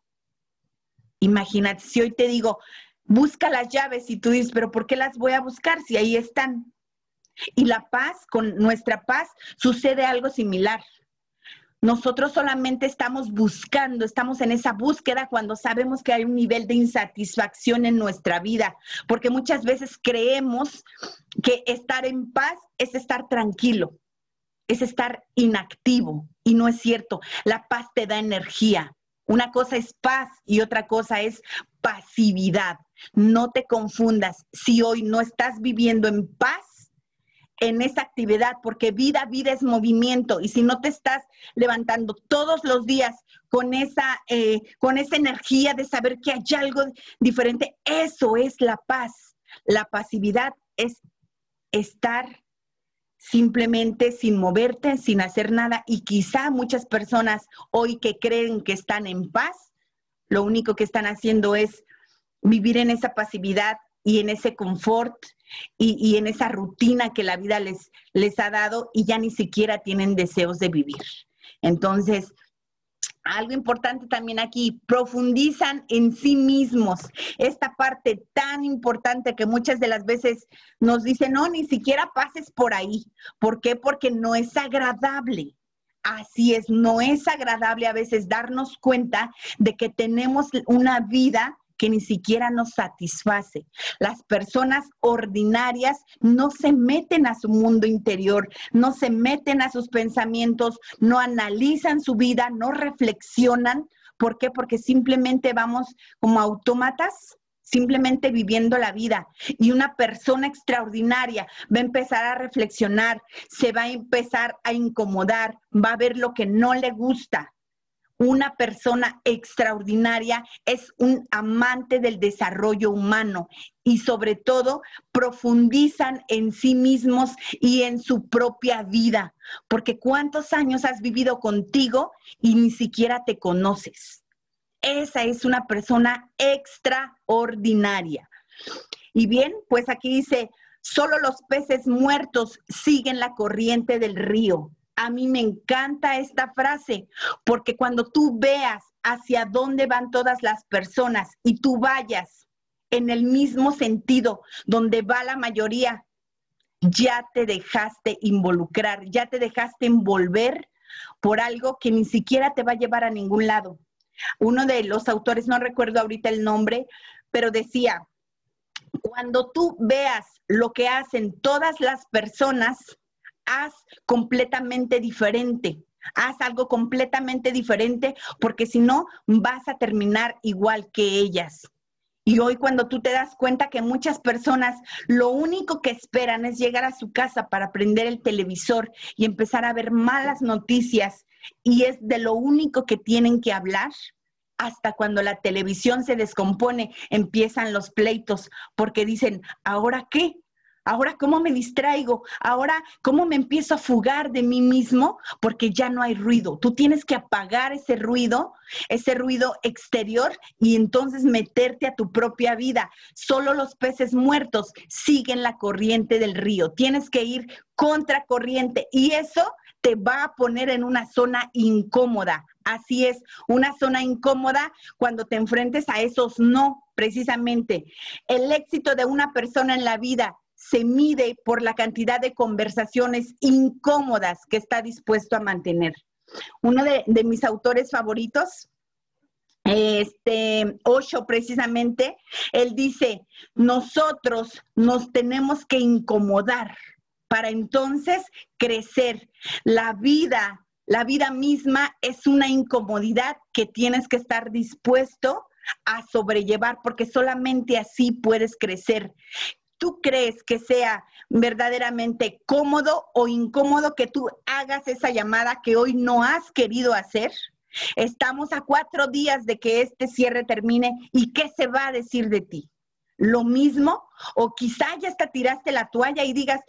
Imagínate, si hoy te digo, busca las llaves y tú dices, pero ¿por qué las voy a buscar si ahí están? Y la paz, con nuestra paz, sucede algo similar. Nosotros solamente estamos buscando, estamos en esa búsqueda cuando sabemos que hay un nivel de insatisfacción en nuestra vida, porque muchas veces creemos que estar en paz es estar tranquilo, es estar inactivo y no es cierto. La paz te da energía. Una cosa es paz y otra cosa es pasividad. No te confundas. Si hoy no estás viviendo en paz, en esa actividad, porque vida, vida es movimiento. Y si no te estás levantando todos los días con esa, eh, con esa energía de saber que hay algo diferente, eso es la paz. La pasividad es estar simplemente sin moverte, sin hacer nada. Y quizá muchas personas hoy que creen que están en paz, lo único que están haciendo es vivir en esa pasividad y en ese confort y, en esa rutina que la vida les, les ha dado y ya ni siquiera tienen deseos de vivir. Entonces, algo importante también aquí, profundizan en sí mismos. Esta parte tan importante que muchas de las veces nos dicen, no, ni siquiera pases por ahí. ¿Por qué? Porque no es agradable. Así es, no es agradable a veces darnos cuenta de que tenemos una vida ni siquiera nos satisface. Las personas ordinarias no se meten a su mundo interior, no se meten a sus pensamientos, no analizan su vida, no reflexionan. ¿Por qué? Porque simplemente vamos como autómatas simplemente viviendo la vida. Y una persona extraordinaria va a empezar a reflexionar, se va a empezar a incomodar, va a ver lo que no le gusta, una persona extraordinaria es un amante del desarrollo humano y sobre todo profundizan en sí mismos y en su propia vida, porque cuántos años has vivido contigo y ni siquiera te conoces. Esa es una persona extraordinaria. Y bien, pues aquí dice, solo los peces muertos siguen la corriente del río a mí me encanta esta frase, porque cuando tú veas hacia dónde van todas las personas y tú vayas en el mismo sentido donde va la mayoría, ya te dejaste involucrar, ya te dejaste envolver por algo que ni siquiera te va a llevar a ningún lado. Uno de los autores, no recuerdo ahorita el nombre, pero decía, cuando tú veas lo que hacen todas las personas, haz completamente diferente. Haz algo completamente diferente porque si no vas a terminar igual que ellas. Y hoy cuando tú te das cuenta que muchas personas lo único que esperan es llegar a su casa para prender el televisor y empezar a ver malas noticias y es de lo único que tienen que hablar, hasta cuando la televisión se descompone empiezan los pleitos porque dicen, ¿ahora qué? Ahora, ¿cómo me distraigo? Ahora, ¿cómo me empiezo a fugar de mí mismo? Porque ya no hay ruido. Tú tienes que apagar ese ruido, ese ruido exterior y entonces meterte a tu propia vida. Solo los peces muertos siguen la corriente del río. Tienes que ir contra corriente y eso te va a poner en una zona incómoda. Así es, una zona incómoda cuando te enfrentes a esos no, precisamente. El éxito de una persona en la vida se mide por la cantidad de conversaciones incómodas que está dispuesto a mantener. Uno de, mis autores favoritos, este Osho precisamente, él dice, nosotros nos tenemos que incomodar para entonces crecer. La vida, la vida misma es una incomodidad que tienes que estar dispuesto a sobrellevar porque solamente así puedes crecer ¿Tú crees que sea verdaderamente cómodo o incómodo que tú hagas esa llamada que hoy no has querido hacer? Estamos a cuatro días de que este cierre termine y ¿qué se va a decir de ti? ¿Lo mismo? O quizá ya hasta tiraste la toalla y digas,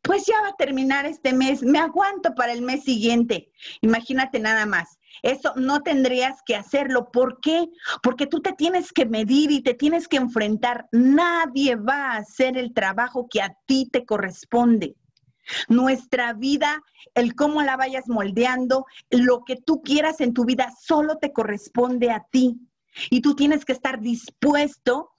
pues ya va a terminar este mes, me aguanto para el mes siguiente. Imagínate nada más. Eso no tendrías que hacerlo. ¿Por qué? Porque tú te tienes que medir y te tienes que enfrentar. Nadie va a hacer el trabajo que a ti te corresponde. Nuestra vida, el cómo la vayas moldeando, lo que tú quieras en tu vida, solo te corresponde a ti. Y tú tienes que estar dispuesto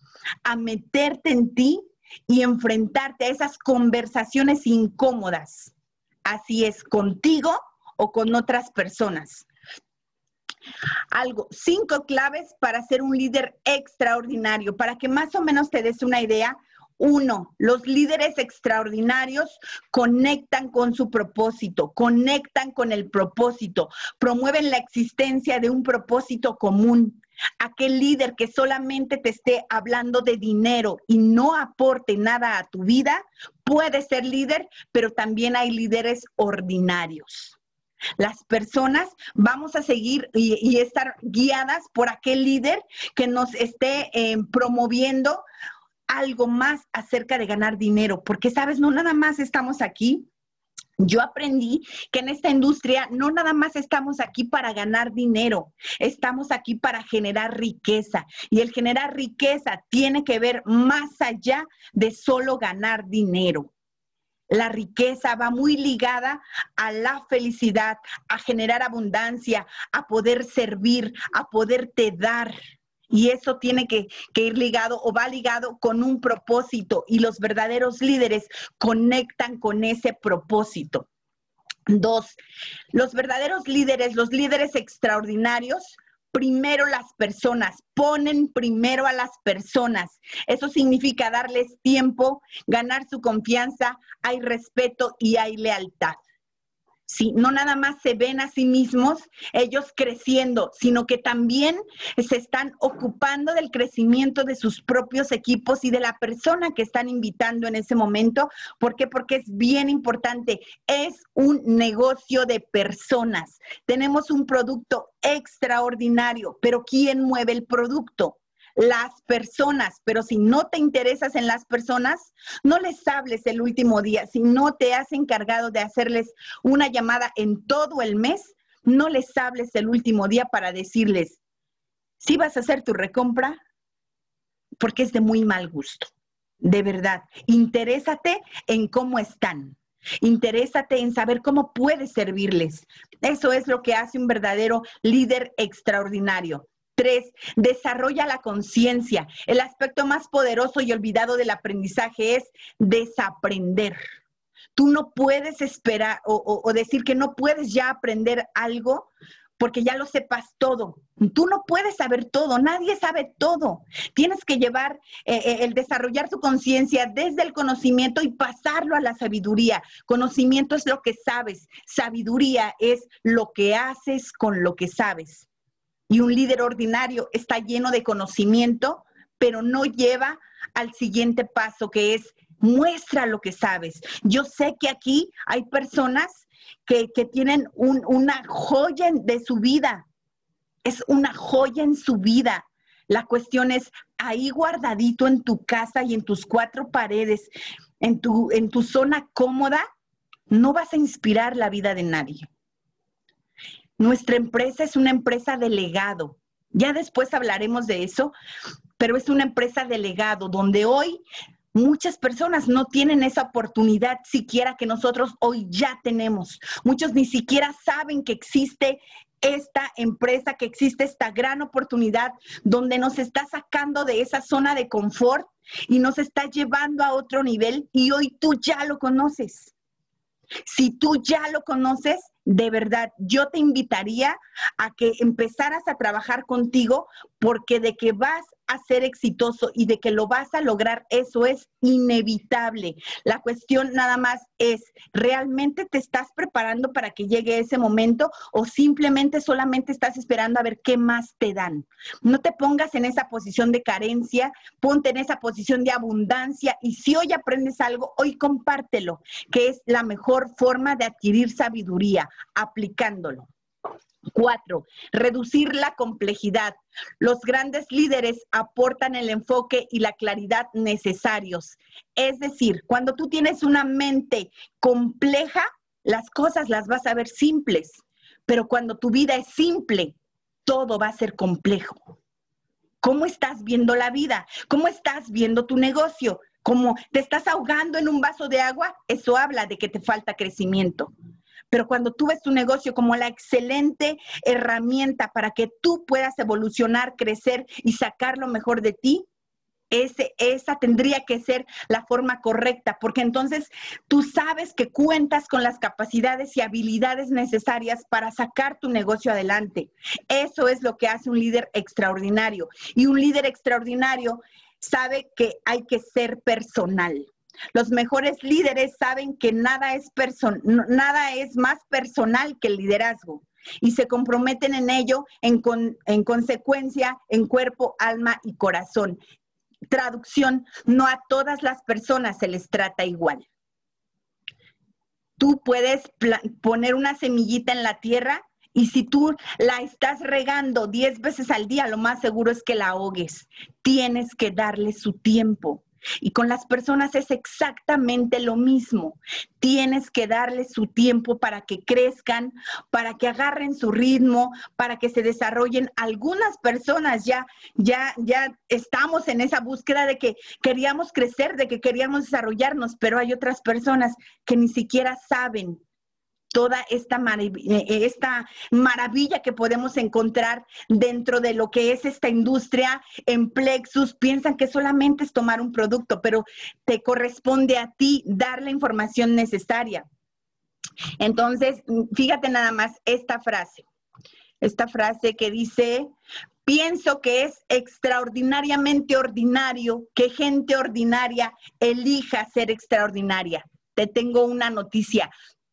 a meterte en ti y enfrentarte a esas conversaciones incómodas. Así es, contigo o con otras personas. Algo, cinco claves para ser un líder extraordinario, para que más o menos te des una idea. Uno, los líderes extraordinarios conectan con su propósito, conectan con el propósito, promueven la existencia de un propósito común. Aquel líder que solamente te esté hablando de dinero y no aporte nada a tu vida, puede ser líder, pero también hay líderes ordinarios. Las personas vamos a seguir y, estar guiadas por aquel líder que nos esté eh, promoviendo algo más acerca de ganar dinero, porque sabes, no nada más estamos aquí yo aprendí que en esta industria no nada más estamos aquí para ganar dinero, estamos aquí para generar riqueza. Y el generar riqueza tiene que ver más allá de solo ganar dinero. La riqueza va muy ligada a la felicidad, a generar abundancia, a poder servir, a poderte dar. Y eso tiene que, ir ligado o va ligado con un propósito y los verdaderos líderes conectan con ese propósito. Dos, los verdaderos líderes, los líderes extraordinarios, primero las personas, ponen primero a las personas. Eso significa darles tiempo, ganar su confianza, hay respeto y hay lealtad. Sí, no nada más se ven a sí mismos ellos creciendo, sino que también se están ocupando del crecimiento de sus propios equipos y de la persona que están invitando en ese momento. ¿Por qué? Porque es bien importante. Es un negocio de personas. Tenemos un producto extraordinario, pero ¿quién mueve el producto? Las personas, pero si no te interesas en las personas, no les hables el último día. Si no te has encargado de hacerles una llamada en todo el mes, no les hables el último día para decirles, si vas a hacer tu recompra, porque es de muy mal gusto. De verdad, interésate en cómo están. Interésate en saber cómo puedes servirles. Eso es lo que hace un verdadero líder extraordinario. Desarrolla la conciencia. El aspecto más poderoso y olvidado del aprendizaje es desaprender. Tú no puedes esperar o, decir que no puedes ya aprender algo porque ya lo sepas todo. Tú no puedes saber todo, nadie sabe todo. Tienes que llevar eh, eh, el desarrollar tu conciencia desde el conocimiento y pasarlo a la sabiduría. Conocimiento es lo que sabes, sabiduría es lo que haces con lo que sabes y un líder ordinario está lleno de conocimiento, pero no lleva al siguiente paso, que es muestra lo que sabes. Yo sé que aquí hay personas que, tienen una joya de su vida, es una joya en su vida. La cuestión es ahí guardadito en tu casa y en tus cuatro paredes, en tu, en tu zona cómoda, no vas a inspirar la vida de nadie. Nuestra empresa es una empresa de legado. Ya después hablaremos de eso, pero es una empresa de legado donde hoy muchas personas no tienen esa oportunidad siquiera que nosotros hoy ya tenemos. Muchos ni siquiera saben que existe esta empresa, que existe esta gran oportunidad donde nos está sacando de esa zona de confort y nos está llevando a otro nivel y hoy tú ya lo conoces. Si tú ya lo conoces, de verdad, yo te invitaría a que empezaras a trabajar contigo porque de que vas a ser exitoso y de que lo vas a lograr, eso es inevitable. La cuestión nada más es, ¿realmente te estás preparando para que llegue ese momento o simplemente solamente estás esperando a ver qué más te dan? No te pongas en esa posición de carencia, ponte en esa posición de abundancia y si hoy aprendes algo, hoy compártelo, que es la mejor forma de adquirir sabiduría, aplicándolo. Cuatro, reducir la complejidad. Los grandes líderes aportan el enfoque y la claridad necesarios. Es decir, cuando tú tienes una mente compleja, las cosas las vas a ver simples, pero cuando tu vida es simple, todo va a ser complejo. ¿Cómo estás viendo la vida? ¿Cómo estás viendo tu negocio? ¿Cómo te estás ahogando en un vaso de agua? Eso habla de que te falta crecimiento. Pero cuando tú ves tu negocio como la excelente herramienta para que tú puedas evolucionar, crecer y sacar lo mejor de ti, ese, esa tendría que ser la forma correcta, porque entonces tú sabes que cuentas con las capacidades y habilidades necesarias para sacar tu negocio adelante. Eso es lo que hace un líder extraordinario. Y un líder extraordinario sabe que hay que ser personal. Los mejores líderes saben que nada es, nada es más personal que el liderazgo y se comprometen en ello en, en consecuencia en cuerpo, alma y corazón. Traducción, no a todas las personas se les trata igual. Tú puedes poner una semillita en la tierra y si tú la estás regando 10 veces al día, lo más seguro es que la ahogues. Tienes que darle su tiempo. Y con las personas es exactamente lo mismo. Tienes que darles su tiempo para que crezcan, para que agarren su ritmo, para que se desarrollen. Algunas personas ya, ya, ya estamos en esa búsqueda de que queríamos crecer, de que queríamos desarrollarnos, pero hay otras personas que ni siquiera saben toda esta, eh, esta maravilla que podemos encontrar dentro de lo que es esta industria en Plexus. Piensan que solamente es tomar un producto, pero te corresponde a ti dar la información necesaria. Entonces, fíjate nada más esta frase, esta frase que dice, pienso que es extraordinariamente ordinario que gente ordinaria elija ser extraordinaria. Te tengo una noticia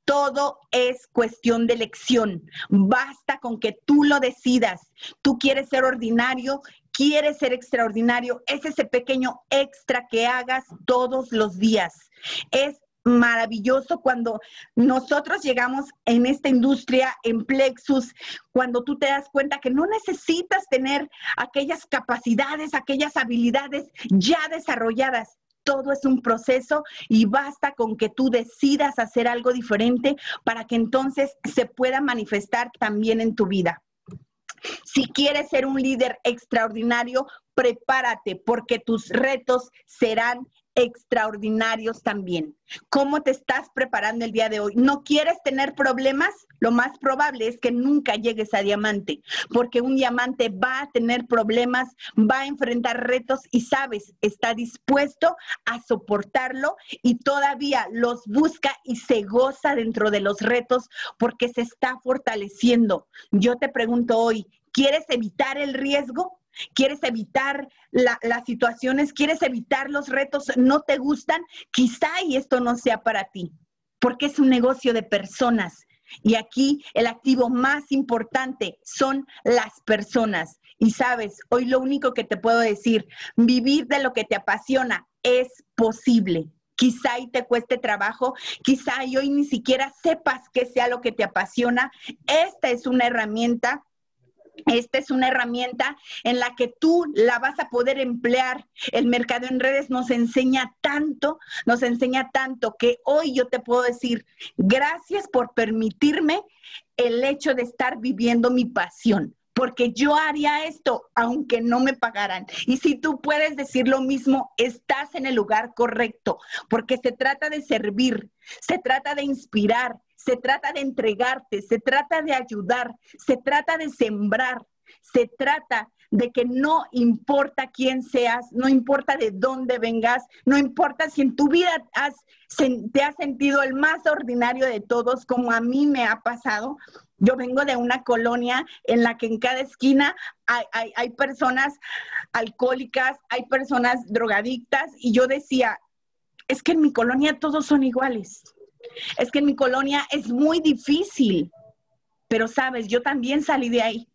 todo es cuestión de elección. Basta con que tú lo decidas. Tú quieres ser ordinario, quieres ser extraordinario. Es ese pequeño extra que hagas todos los días. Es maravilloso cuando nosotros llegamos en esta industria, en Plexus, cuando tú te das cuenta que no necesitas tener aquellas capacidades, aquellas habilidades ya desarrolladas todo es un proceso y basta con que tú decidas hacer algo diferente para que entonces se pueda manifestar también en tu vida. Si quieres ser un líder extraordinario, prepárate porque tus retos serán extraordinarios también. ¿Cómo te estás preparando el día de hoy? ¿No quieres tener problemas? Lo más probable es que nunca llegues a diamante, porque un diamante va a tener problemas, va a enfrentar retos y sabes, está dispuesto a soportarlo y todavía los busca y se goza dentro de los retos porque se está fortaleciendo. Yo te pregunto hoy, ¿quieres evitar el riesgo? Quieres evitar las situaciones, quieres evitar los retos, no te gustan, quizá y esto no sea para ti, porque es un negocio de personas. Y aquí el activo más importante son las personas. Y sabes, hoy lo único que te puedo decir, vivir de lo que te apasiona es posible. Quizá y te cueste trabajo, quizá y hoy ni siquiera sepas qué sea lo que te apasiona. Esta es una herramienta esta es una herramienta en la que tú la vas a poder emplear. El mercado en redes nos enseña tanto, nos enseña tanto que hoy yo te puedo decir, gracias por permitirme el hecho de estar viviendo mi pasión porque yo haría esto aunque no me pagaran. Y si tú puedes decir lo mismo, estás en el lugar correcto, porque se trata de servir, se trata de inspirar, se trata de entregarte, se trata de ayudar, se trata de sembrar, se trata de que no importa quién seas, no importa de dónde vengas, no importa si en tu vida te has sentido el más ordinario de todos, como a mí me ha pasado, Yo vengo de una colonia en la que en cada esquina hay, hay, personas alcohólicas, hay personas drogadictas, y yo decía, es que en mi colonia todos son iguales. Es que en mi colonia es muy difícil. Pero sabes, yo también salí de ahí.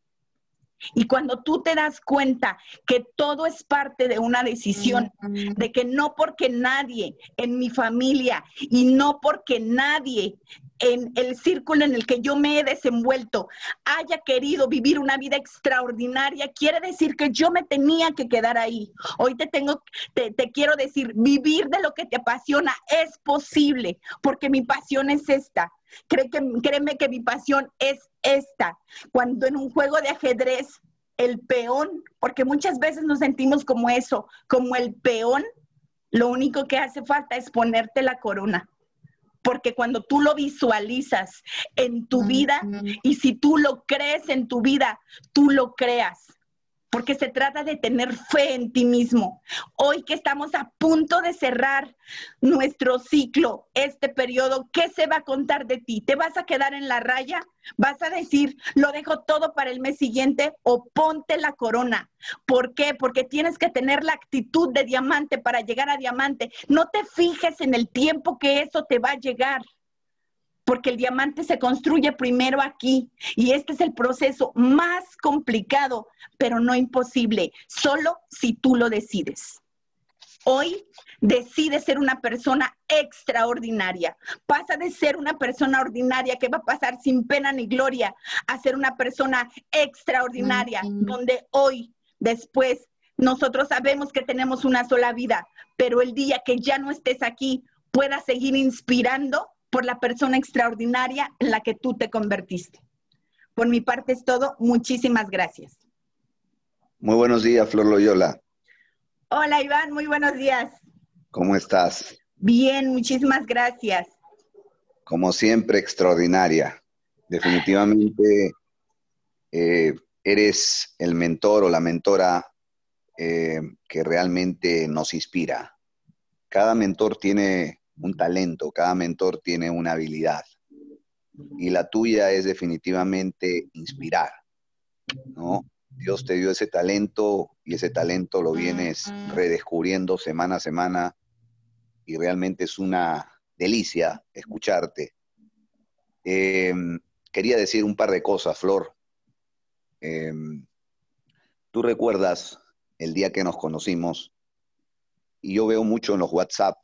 Y cuando tú te das cuenta que todo es parte de una decisión, de que no porque nadie en mi familia y no porque nadie en el círculo en el que yo me he desenvuelto haya querido vivir una vida extraordinaria, quiere decir que yo me tenía que quedar ahí. Hoy te tengo, te, te quiero decir, vivir de lo que te apasiona es posible, porque mi pasión es esta. Cree que, créeme que mi pasión es esta. Cuando en un juego de ajedrez, el peón, porque muchas veces nos sentimos como eso, como el peón, lo único que hace falta es ponerte la corona. Porque cuando tú lo visualizas en tu vida y si tú lo crees en tu vida, tú lo creas porque se trata de tener fe en ti mismo. Hoy que estamos a punto de cerrar nuestro ciclo, este periodo, ¿qué se va a contar de ti? ¿Te vas a quedar en la raya? ¿Vas a decir, lo dejo todo para el mes siguiente o ponte la corona? ¿Por qué? Porque tienes que tener la actitud de diamante para llegar a diamante. No te fijes en el tiempo que eso te va a llegar porque el diamante se construye primero aquí y este es el proceso más complicado, pero no imposible, solo si tú lo decides. Hoy decides ser una persona extraordinaria. Pasa de ser una persona ordinaria que va a pasar sin pena ni gloria a ser una persona extraordinaria, donde hoy, después, nosotros sabemos que tenemos una sola vida, pero el día que ya no estés aquí, puedas seguir inspirando por la persona extraordinaria en la que tú te convertiste. Por mi parte es todo. Muchísimas gracias. Muy buenos días, Flor Loyola. Hola, Iván. Muy buenos días. ¿Cómo estás? Bien, muchísimas gracias. Como siempre, extraordinaria. Definitivamente eh, eres el mentor o la mentora eh, que realmente nos inspira. Cada mentor tiene un talento, cada mentor tiene una habilidad. Y la tuya es definitivamente inspirar, ¿no? Dios te dio ese talento y ese talento lo vienes redescubriendo semana a semana y realmente es una delicia escucharte. Em, quería decir un par de cosas, Flor. Em, Tú recuerdas el día que nos conocimos y yo veo mucho en los WhatsApp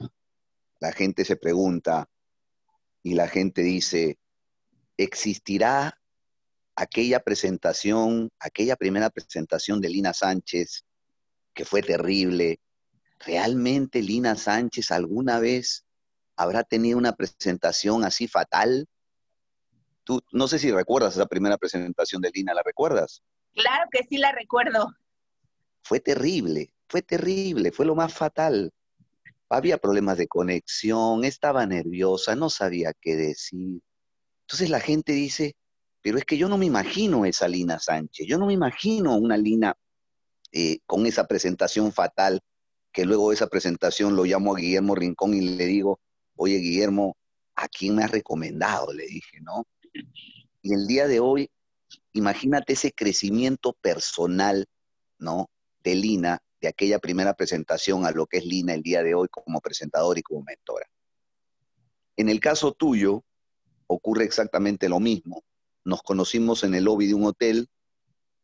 la gente se pregunta y la gente dice, ¿existirá aquella presentación, aquella primera presentación de Lina Sánchez, que fue terrible? ¿Realmente Lina Sánchez alguna vez habrá tenido una presentación así fatal? Tú, no sé si recuerdas esa primera presentación de Lina, ¿la recuerdas? Claro que sí la recuerdo. Fue terrible, fue terrible, fue lo más fatal había problemas de conexión, estaba nerviosa, no sabía qué decir. Entonces la gente dice, pero es que yo no me imagino esa Lina Sánchez, yo no me imagino una Lina eh, con esa presentación fatal, que luego de esa presentación lo llamo a Guillermo Rincón y le digo, oye Guillermo, ¿a quién me has recomendado? Le dije, ¿no? Y el día de hoy, imagínate ese crecimiento personal, ¿no? De Lina, de aquella primera presentación a lo que es Lina el día de hoy como presentador y como mentora. En el caso tuyo, ocurre exactamente lo mismo. Nos conocimos en el lobby de un hotel.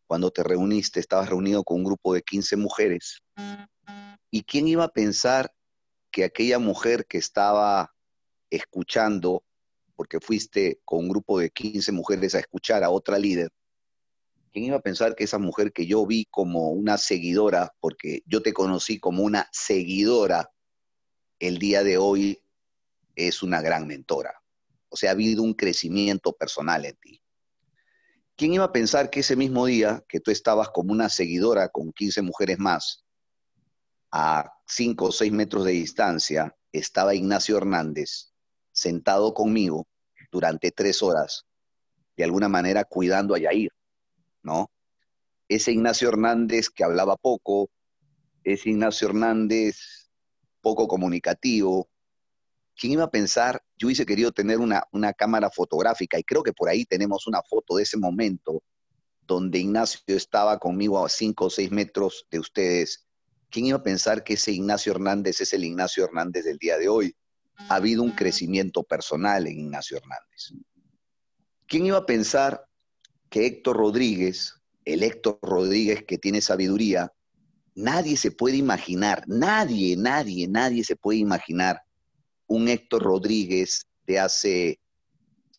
Cuando te reuniste, estabas reunido con un grupo de 15 mujeres. ¿Y quién iba a pensar que aquella mujer que estaba escuchando, porque fuiste con un grupo de 15 mujeres a escuchar a otra líder, ¿Quién iba a pensar que esa mujer que yo vi como una seguidora, porque yo te conocí como una seguidora, el día de hoy es una gran mentora? O sea, ha habido un crecimiento personal en ti. ¿Quién iba a pensar que ese mismo día que tú estabas como una seguidora con 15 mujeres más, a 5 o 6 metros de distancia, estaba Ignacio Hernández sentado conmigo durante tres horas, de alguna manera cuidando a Yair? ¿No? Ese Ignacio Hernández que hablaba poco, ese Ignacio Hernández poco comunicativo, ¿quién iba a pensar? Yo hubiese querido tener una, una cámara fotográfica y creo que por ahí tenemos una foto de ese momento donde Ignacio estaba conmigo a cinco o seis metros de ustedes. ¿Quién iba a pensar que ese Ignacio Hernández es el Ignacio Hernández del día de hoy? Ha habido un crecimiento personal en Ignacio Hernández. ¿Quién iba a pensar que Héctor Rodríguez, el Héctor Rodríguez que tiene sabiduría, nadie se puede imaginar, nadie, nadie, nadie se puede imaginar un Héctor Rodríguez de hace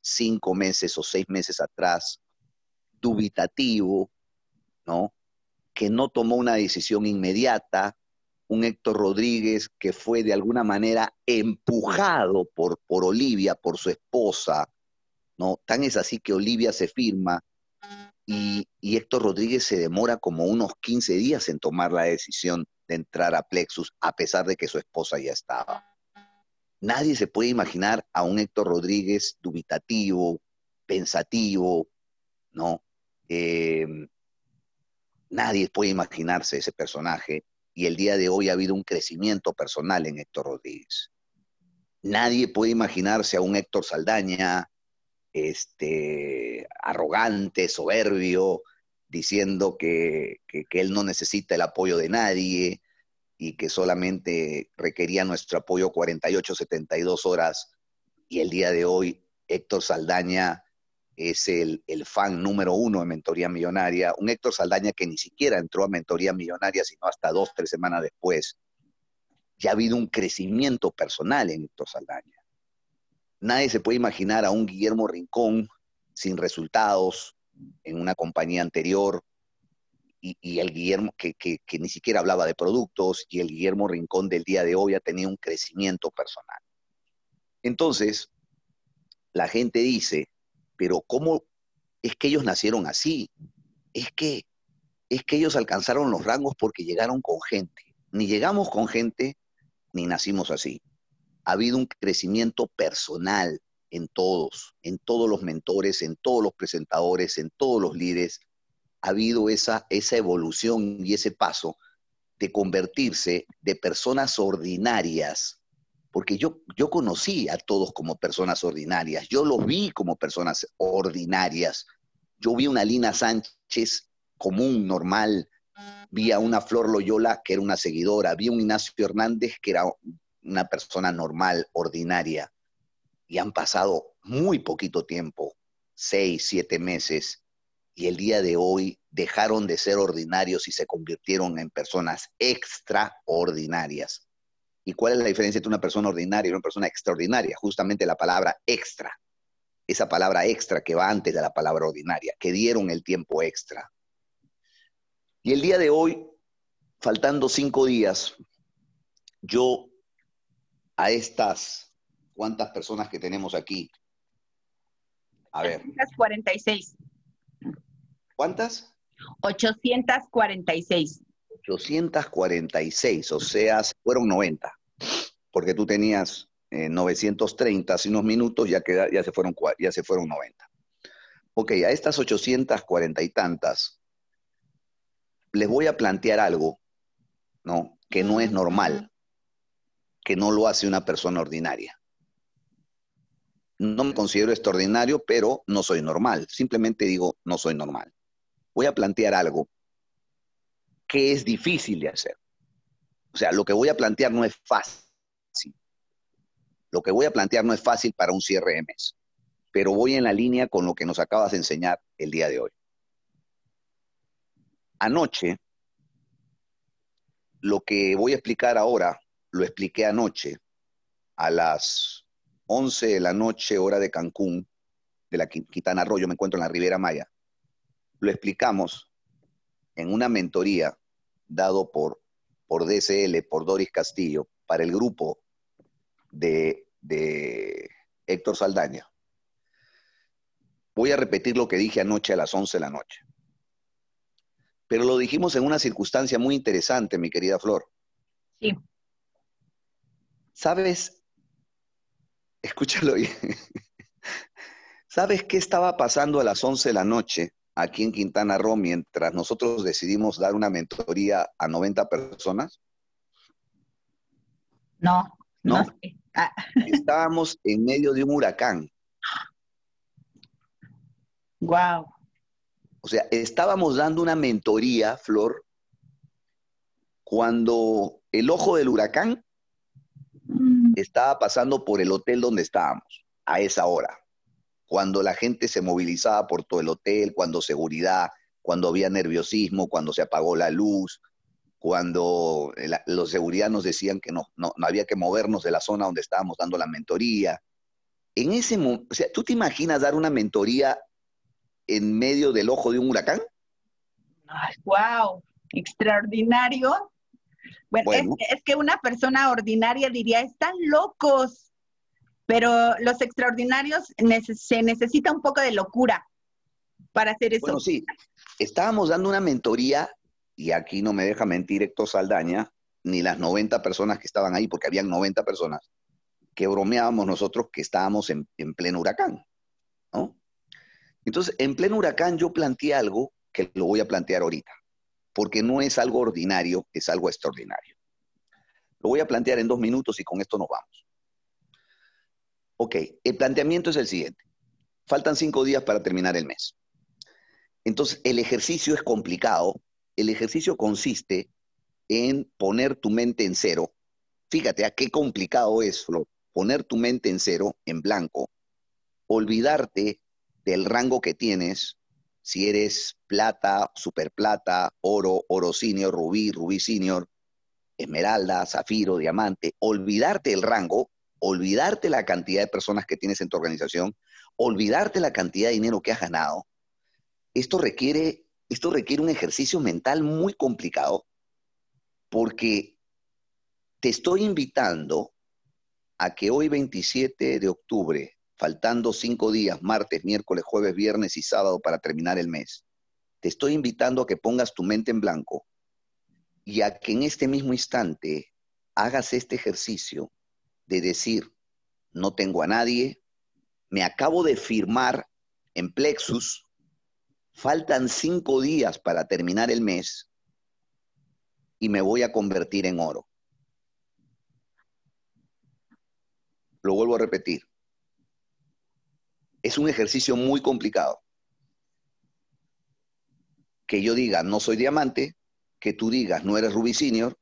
cinco meses o seis meses atrás, dubitativo, ¿no? Que no tomó una decisión inmediata, un Héctor Rodríguez que fue de alguna manera empujado por, por Olivia, por su esposa, ¿no? Tan es así que Olivia se firma y, Héctor Rodríguez se demora como unos 15 días en tomar la decisión de entrar a Plexus, a pesar de que su esposa ya estaba. Nadie se puede imaginar a un Héctor Rodríguez dubitativo, pensativo, ¿no? Eh, nadie puede imaginarse ese personaje y el día de hoy ha habido un crecimiento personal en Héctor Rodríguez. Nadie puede imaginarse a un Héctor Saldaña este, arrogante, soberbio, diciendo que, él no necesita el apoyo de nadie y que solamente requería nuestro apoyo 48, 72 horas. Y el día de hoy Héctor Saldaña es el, fan número uno de Mentoría Millonaria, un Héctor Saldaña que ni siquiera entró a Mentoría Millonaria, sino hasta dos, tres semanas después. Ya ha habido un crecimiento personal en Héctor Saldaña. Nadie se puede imaginar a un Guillermo Rincón sin resultados en una compañía anterior, y, el Guillermo que, que, ni siquiera hablaba de productos, y el Guillermo Rincón del día de hoy ha tenido un crecimiento personal. Entonces, la gente dice, pero ¿cómo es que ellos nacieron así? Es que, es que ellos alcanzaron los rangos porque llegaron con gente. Ni llegamos con gente, ni nacimos así. Ha habido un crecimiento personal en todos, en todos los mentores, en todos los presentadores, en todos los líderes. Ha habido esa, esa evolución y ese paso de convertirse de personas ordinarias porque yo, yo conocí a todos como personas ordinarias, yo los vi como personas ordinarias. Yo vi una Lina Sánchez común, normal, vi a una Flor Loyola que era una seguidora, vi a un Ignacio Hernández que era una persona normal, ordinaria. Y han pasado muy poquito tiempo, seis, siete meses, y el día de hoy dejaron de ser ordinarios y se convirtieron en personas extraordinarias. ¿Y cuál es la diferencia entre una persona ordinaria y una persona extraordinaria? Justamente la palabra extra. Esa palabra extra que va antes de la palabra ordinaria, que dieron el tiempo extra. Y el día de hoy, faltando cinco días, yo a estas, ¿cuántas personas que tenemos aquí? A ver. 846. ¿Cuántas? 846. 846, o sea, fueron 90, porque tú tenías 930 hace unos minutos, ya, ya, se fueron, ya se fueron 90. Ok, a estas 840 y tantas, les voy a plantear algo, ¿no? Que no es normal, que no lo hace una persona ordinaria. No me considero extraordinario, pero no soy normal. Simplemente digo, no soy normal. Voy a plantear algo que es difícil de hacer. O sea, lo que voy a plantear no es fácil. Lo que voy a plantear no es fácil para un cierre mes, pero voy en la línea con lo que nos acabas de enseñar el día de hoy. Anoche, lo que voy a explicar ahora, lo expliqué anoche a las 11 de la noche, hora de Cancún, de la Quintana Arroyo, me encuentro en la Ribera Maya. Lo explicamos en una mentoría dado por, por DCL, por Doris Castillo, para el grupo de, de Héctor Saldaña. Voy a repetir lo que dije anoche a las 11 de la noche. Pero lo dijimos en una circunstancia muy interesante, mi querida Flor. Sí. ¿Sabes? Escúchalo bien. *laughs* ¿Sabes qué estaba pasando a las 11 de la noche aquí en Quintana Roo mientras nosotros decidimos dar una mentoría a 90 personas? No, no. Ah. *laughs* Estábamos en medio de un huracán. Wow. O sea, estábamos dando una mentoría, Flor, cuando el ojo del huracán. Estaba pasando por el hotel donde estábamos a esa hora. Cuando la gente se movilizaba por todo el hotel, cuando seguridad, cuando había nerviosismo, cuando se apagó la luz, cuando los seguridad nos decían que no, no, había que movernos de la zona donde estábamos dando la mentoría. En ese o sea, ¿tú te imaginas dar una mentoría en medio del ojo de un huracán? wow, extraordinario. Bueno, Es, que una persona ordinaria diría, están locos, pero los extraordinarios se necesita un poco de locura para hacer eso. Bueno, sí, estábamos dando una mentoría y aquí no me deja mentir Héctor Saldaña, ni las 90 personas que estaban ahí, porque habían 90 personas, que bromeábamos nosotros que estábamos en, pleno huracán, Entonces, en pleno huracán yo planteé algo que lo voy a plantear ahorita, porque no es algo ordinario, es algo extraordinario. Lo voy a plantear en dos minutos y con esto nos vamos. Ok, el planteamiento es el siguiente. Faltan cinco días para terminar el mes. Entonces, el ejercicio es complicado el ejercicio consiste en poner tu mente en cero. Fíjate a qué complicado es, poner tu mente en cero, en blanco, olvidarte del rango que tienes, si eres plata, superplata, oro, oro senior, rubí, rubí senior, esmeralda, zafiro, diamante, olvidarte el rango, olvidarte la cantidad de personas que tienes en tu organización, olvidarte la cantidad de dinero que has ganado. Esto requiere esto requiere un ejercicio mental muy complicado porque te estoy invitando a que hoy 27 de octubre, faltando cinco días, martes, miércoles, jueves, viernes y sábado para terminar el mes, te estoy invitando a que pongas tu mente en blanco y a que en este mismo instante hagas este ejercicio de decir, no tengo a nadie, me acabo de firmar en Plexus faltan cinco días para terminar el mes y me voy a convertir en oro. Lo vuelvo a repetir. Es un ejercicio muy complicado. Que yo diga, no soy diamante, que tú digas, no eres Ruby Senior,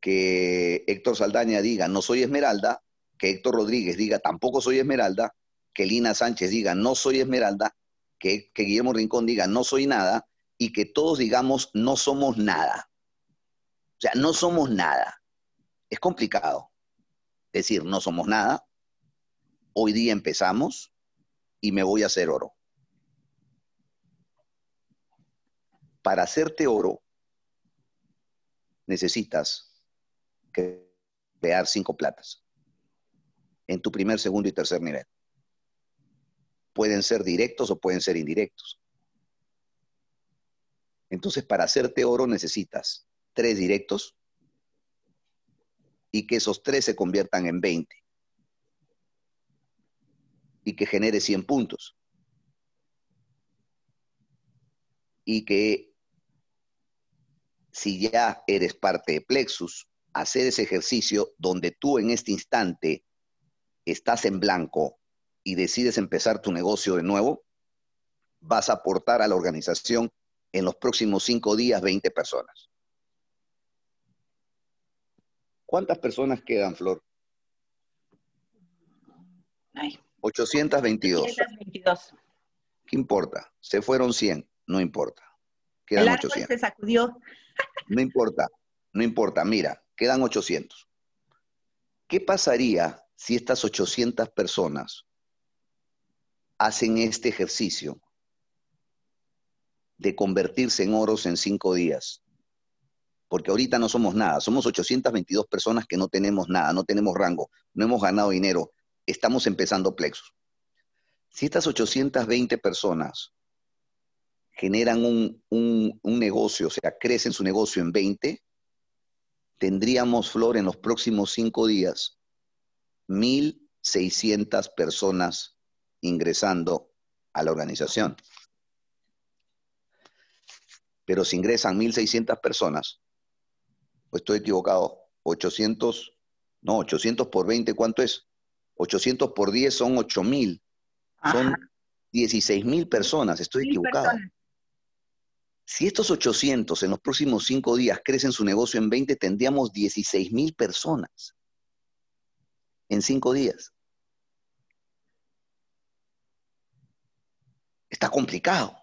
que Héctor Saldaña diga, no soy Esmeralda, que Héctor Rodríguez diga, tampoco soy Esmeralda, que Lina Sánchez diga, no soy Esmeralda, que, Guillermo Rincón diga no soy nada y que todos digamos no somos nada. O sea, no somos nada. Es complicado decir no somos nada. Hoy día empezamos y me voy a hacer oro. Para hacerte oro necesitas crear cinco platas en tu primer, segundo y tercer nivel pueden ser directos o pueden ser indirectos. Entonces, para hacerte oro necesitas tres directos y que esos tres se conviertan en 20 y que genere 100 puntos. Y que si ya eres parte de Plexus, hacer ese ejercicio donde tú en este instante estás en blanco y decides empezar tu negocio de nuevo, vas a aportar a la organización en los próximos cinco días 20 personas. ¿Cuántas personas quedan, Flor? 822. 822. ¿Qué importa? Se fueron 100, no importa. Quedan El 800. se sacudió. No importa, no importa. Mira, quedan 800. ¿Qué pasaría si estas 800 personas hacen este ejercicio de convertirse en oros en cinco días. Porque ahorita no somos nada, somos 822 personas que no tenemos nada, no tenemos rango, no hemos ganado dinero, estamos empezando plexos. Si estas 820 personas generan un, un, negocio, o sea, crecen su negocio en 20, tendríamos, Flor, en los próximos cinco días, 1.600 personas ingresando a la organización. Pero si ingresan 1.600 personas, pues estoy equivocado, 800 No, 800 por 20, ¿cuánto es? 800 por 10 son 8 mil. Son 16 mil personas, estoy equivocado. Si estos 800 en los próximos cinco días crecen su negocio en 20, tendríamos 16 mil personas en cinco días. Está complicado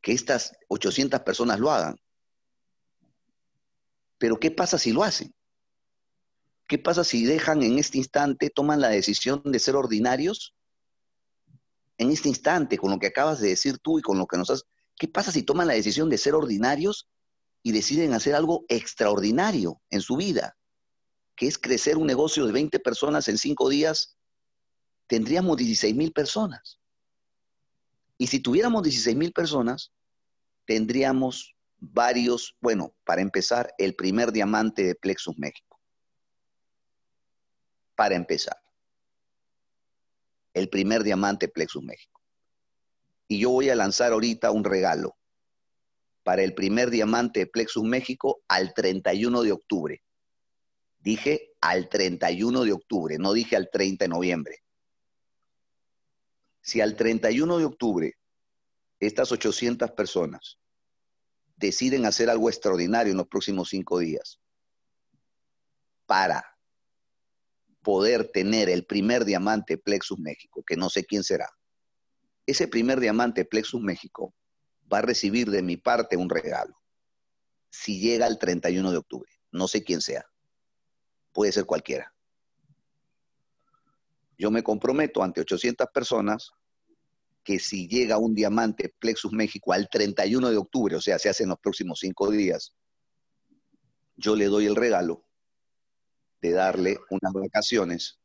que estas 800 personas lo hagan. Pero ¿qué pasa si lo hacen? ¿Qué pasa si dejan en este instante, toman la decisión de ser ordinarios? En este instante, con lo que acabas de decir tú y con lo que nos has... ¿Qué pasa si toman la decisión de ser ordinarios y deciden hacer algo extraordinario en su vida? Que es crecer un negocio de 20 personas en 5 días, tendríamos 16 mil personas. Y si tuviéramos 16 mil personas, tendríamos varios, bueno, para empezar, el primer diamante de Plexus México. Para empezar. El primer diamante Plexus México. Y yo voy a lanzar ahorita un regalo para el primer diamante Plexus México al 31 de octubre. Dije al 31 de octubre, no dije al 30 de noviembre. Si al 31 de octubre estas 800 personas deciden hacer algo extraordinario en los próximos cinco días para poder tener el primer diamante Plexus México, que no sé quién será. Ese primer diamante Plexus México va a recibir de mi parte un regalo. Si llega el 31 de octubre, no sé quién sea. Puede ser cualquiera. Yo me comprometo ante 800 personas que si llega un diamante Plexus México al 31 de octubre, o sea, se hace en los próximos cinco días, yo le doy el regalo de darle unas vacaciones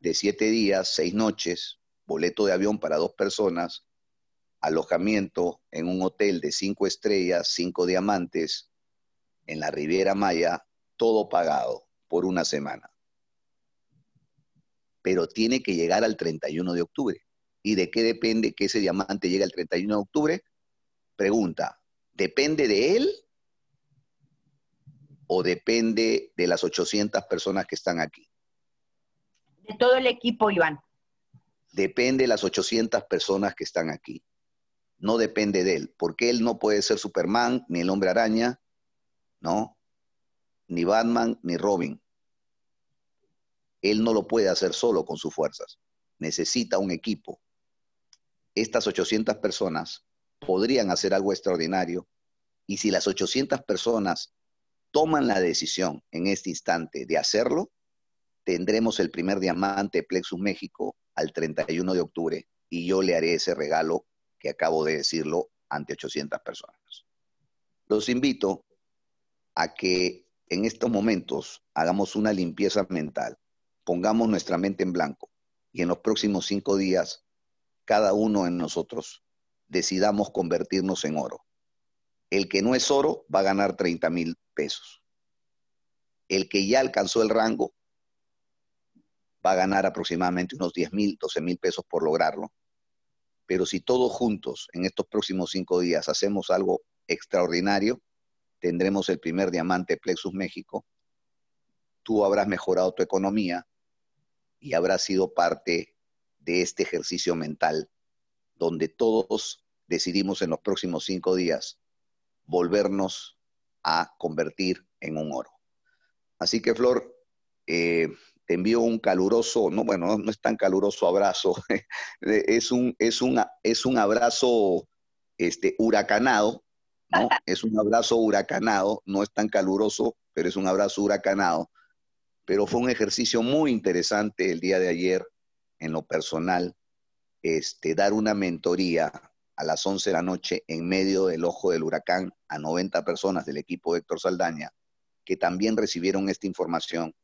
de siete días, seis noches, boleto de avión para dos personas, alojamiento en un hotel de cinco estrellas, cinco diamantes, en la Riviera Maya, todo pagado por una semana. Pero tiene que llegar al 31 de octubre. ¿Y de qué depende que ese diamante llegue el 31 de octubre? Pregunta, ¿depende de él o depende de las 800 personas que están aquí? De todo el equipo, Iván. Depende de las 800 personas que están aquí. No depende de él, porque él no puede ser Superman, ni el hombre araña, ¿no? Ni Batman, ni Robin. Él no lo puede hacer solo con sus fuerzas. Necesita un equipo estas 800 personas podrían hacer algo extraordinario y si las 800 personas toman la decisión en este instante de hacerlo, tendremos el primer diamante Plexus México al 31 de octubre y yo le haré ese regalo que acabo de decirlo ante 800 personas. Los invito a que en estos momentos hagamos una limpieza mental, pongamos nuestra mente en blanco y en los próximos cinco días cada uno en nosotros decidamos convertirnos en oro. El que no es oro va a ganar 30 mil pesos. El que ya alcanzó el rango va a ganar aproximadamente unos 10 mil, 12 mil pesos por lograrlo. Pero si todos juntos en estos próximos cinco días hacemos algo extraordinario, tendremos el primer diamante Plexus México. Tú habrás mejorado tu economía y habrás sido parte de este ejercicio mental, donde todos decidimos en los próximos cinco días volvernos a convertir en un oro. Así que, Flor, eh, te envío un caluroso, no, bueno, no, es tan caluroso abrazo, *laughs* es, un, es, es un abrazo este, huracanado, ¿no? *laughs* Es un abrazo huracanado, no es tan caluroso, pero es un abrazo huracanado. Pero fue un ejercicio muy interesante el día de ayer en lo personal, este, dar una mentoría a las 11 de la noche en medio del ojo del huracán a 90 personas del equipo Héctor Saldaña, que también recibieron esta información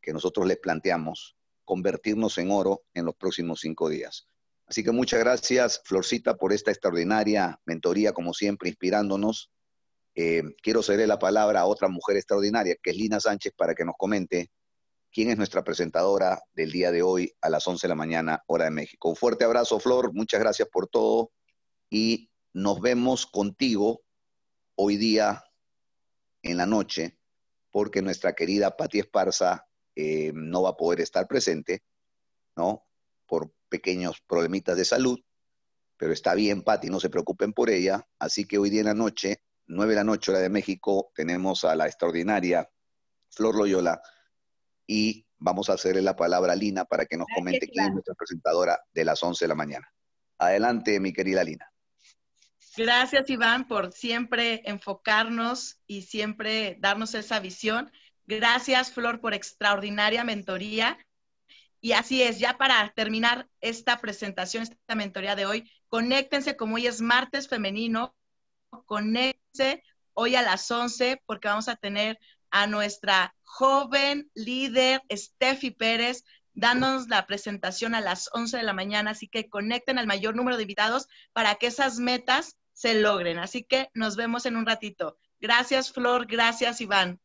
que nosotros les planteamos, convertirnos en oro en los próximos cinco días. Así que muchas gracias, Florcita, por esta extraordinaria mentoría, como siempre, inspirándonos. Eh, quiero ceder la palabra a otra mujer extraordinaria, que es Lina Sánchez, para que nos comente quién es nuestra presentadora del día de hoy a las 11 de la mañana, hora de México. Un fuerte abrazo, Flor, muchas gracias por todo y nos vemos contigo hoy día en la noche porque nuestra querida Patti Esparza eh, no va a poder estar presente, ¿no? Por pequeños problemitas de salud, pero está bien, Patti, no se preocupen por ella. Así que hoy día en la noche, 9 de la noche, hora de México, tenemos a la extraordinaria Flor Loyola y vamos a hacerle la palabra a Lina para que nos comente quién es nuestra presentadora de las 11 de la mañana. Adelante, mi querida Lina. Gracias, Iván, por siempre enfocarnos y siempre darnos esa visión. Gracias, Flor, por extraordinaria mentoría. Y así es, ya para terminar esta presentación, esta mentoría de hoy, conéctense como hoy es martes femenino, conéctense hoy a las 11 porque vamos a tener a nuestra joven líder, Steffi Pérez, dándonos la presentación a las 11 de la mañana, así que conecten al mayor número de invitados para que esas metas se logren. Así que nos vemos en un ratito. Gracias, Flor. Gracias, Iván.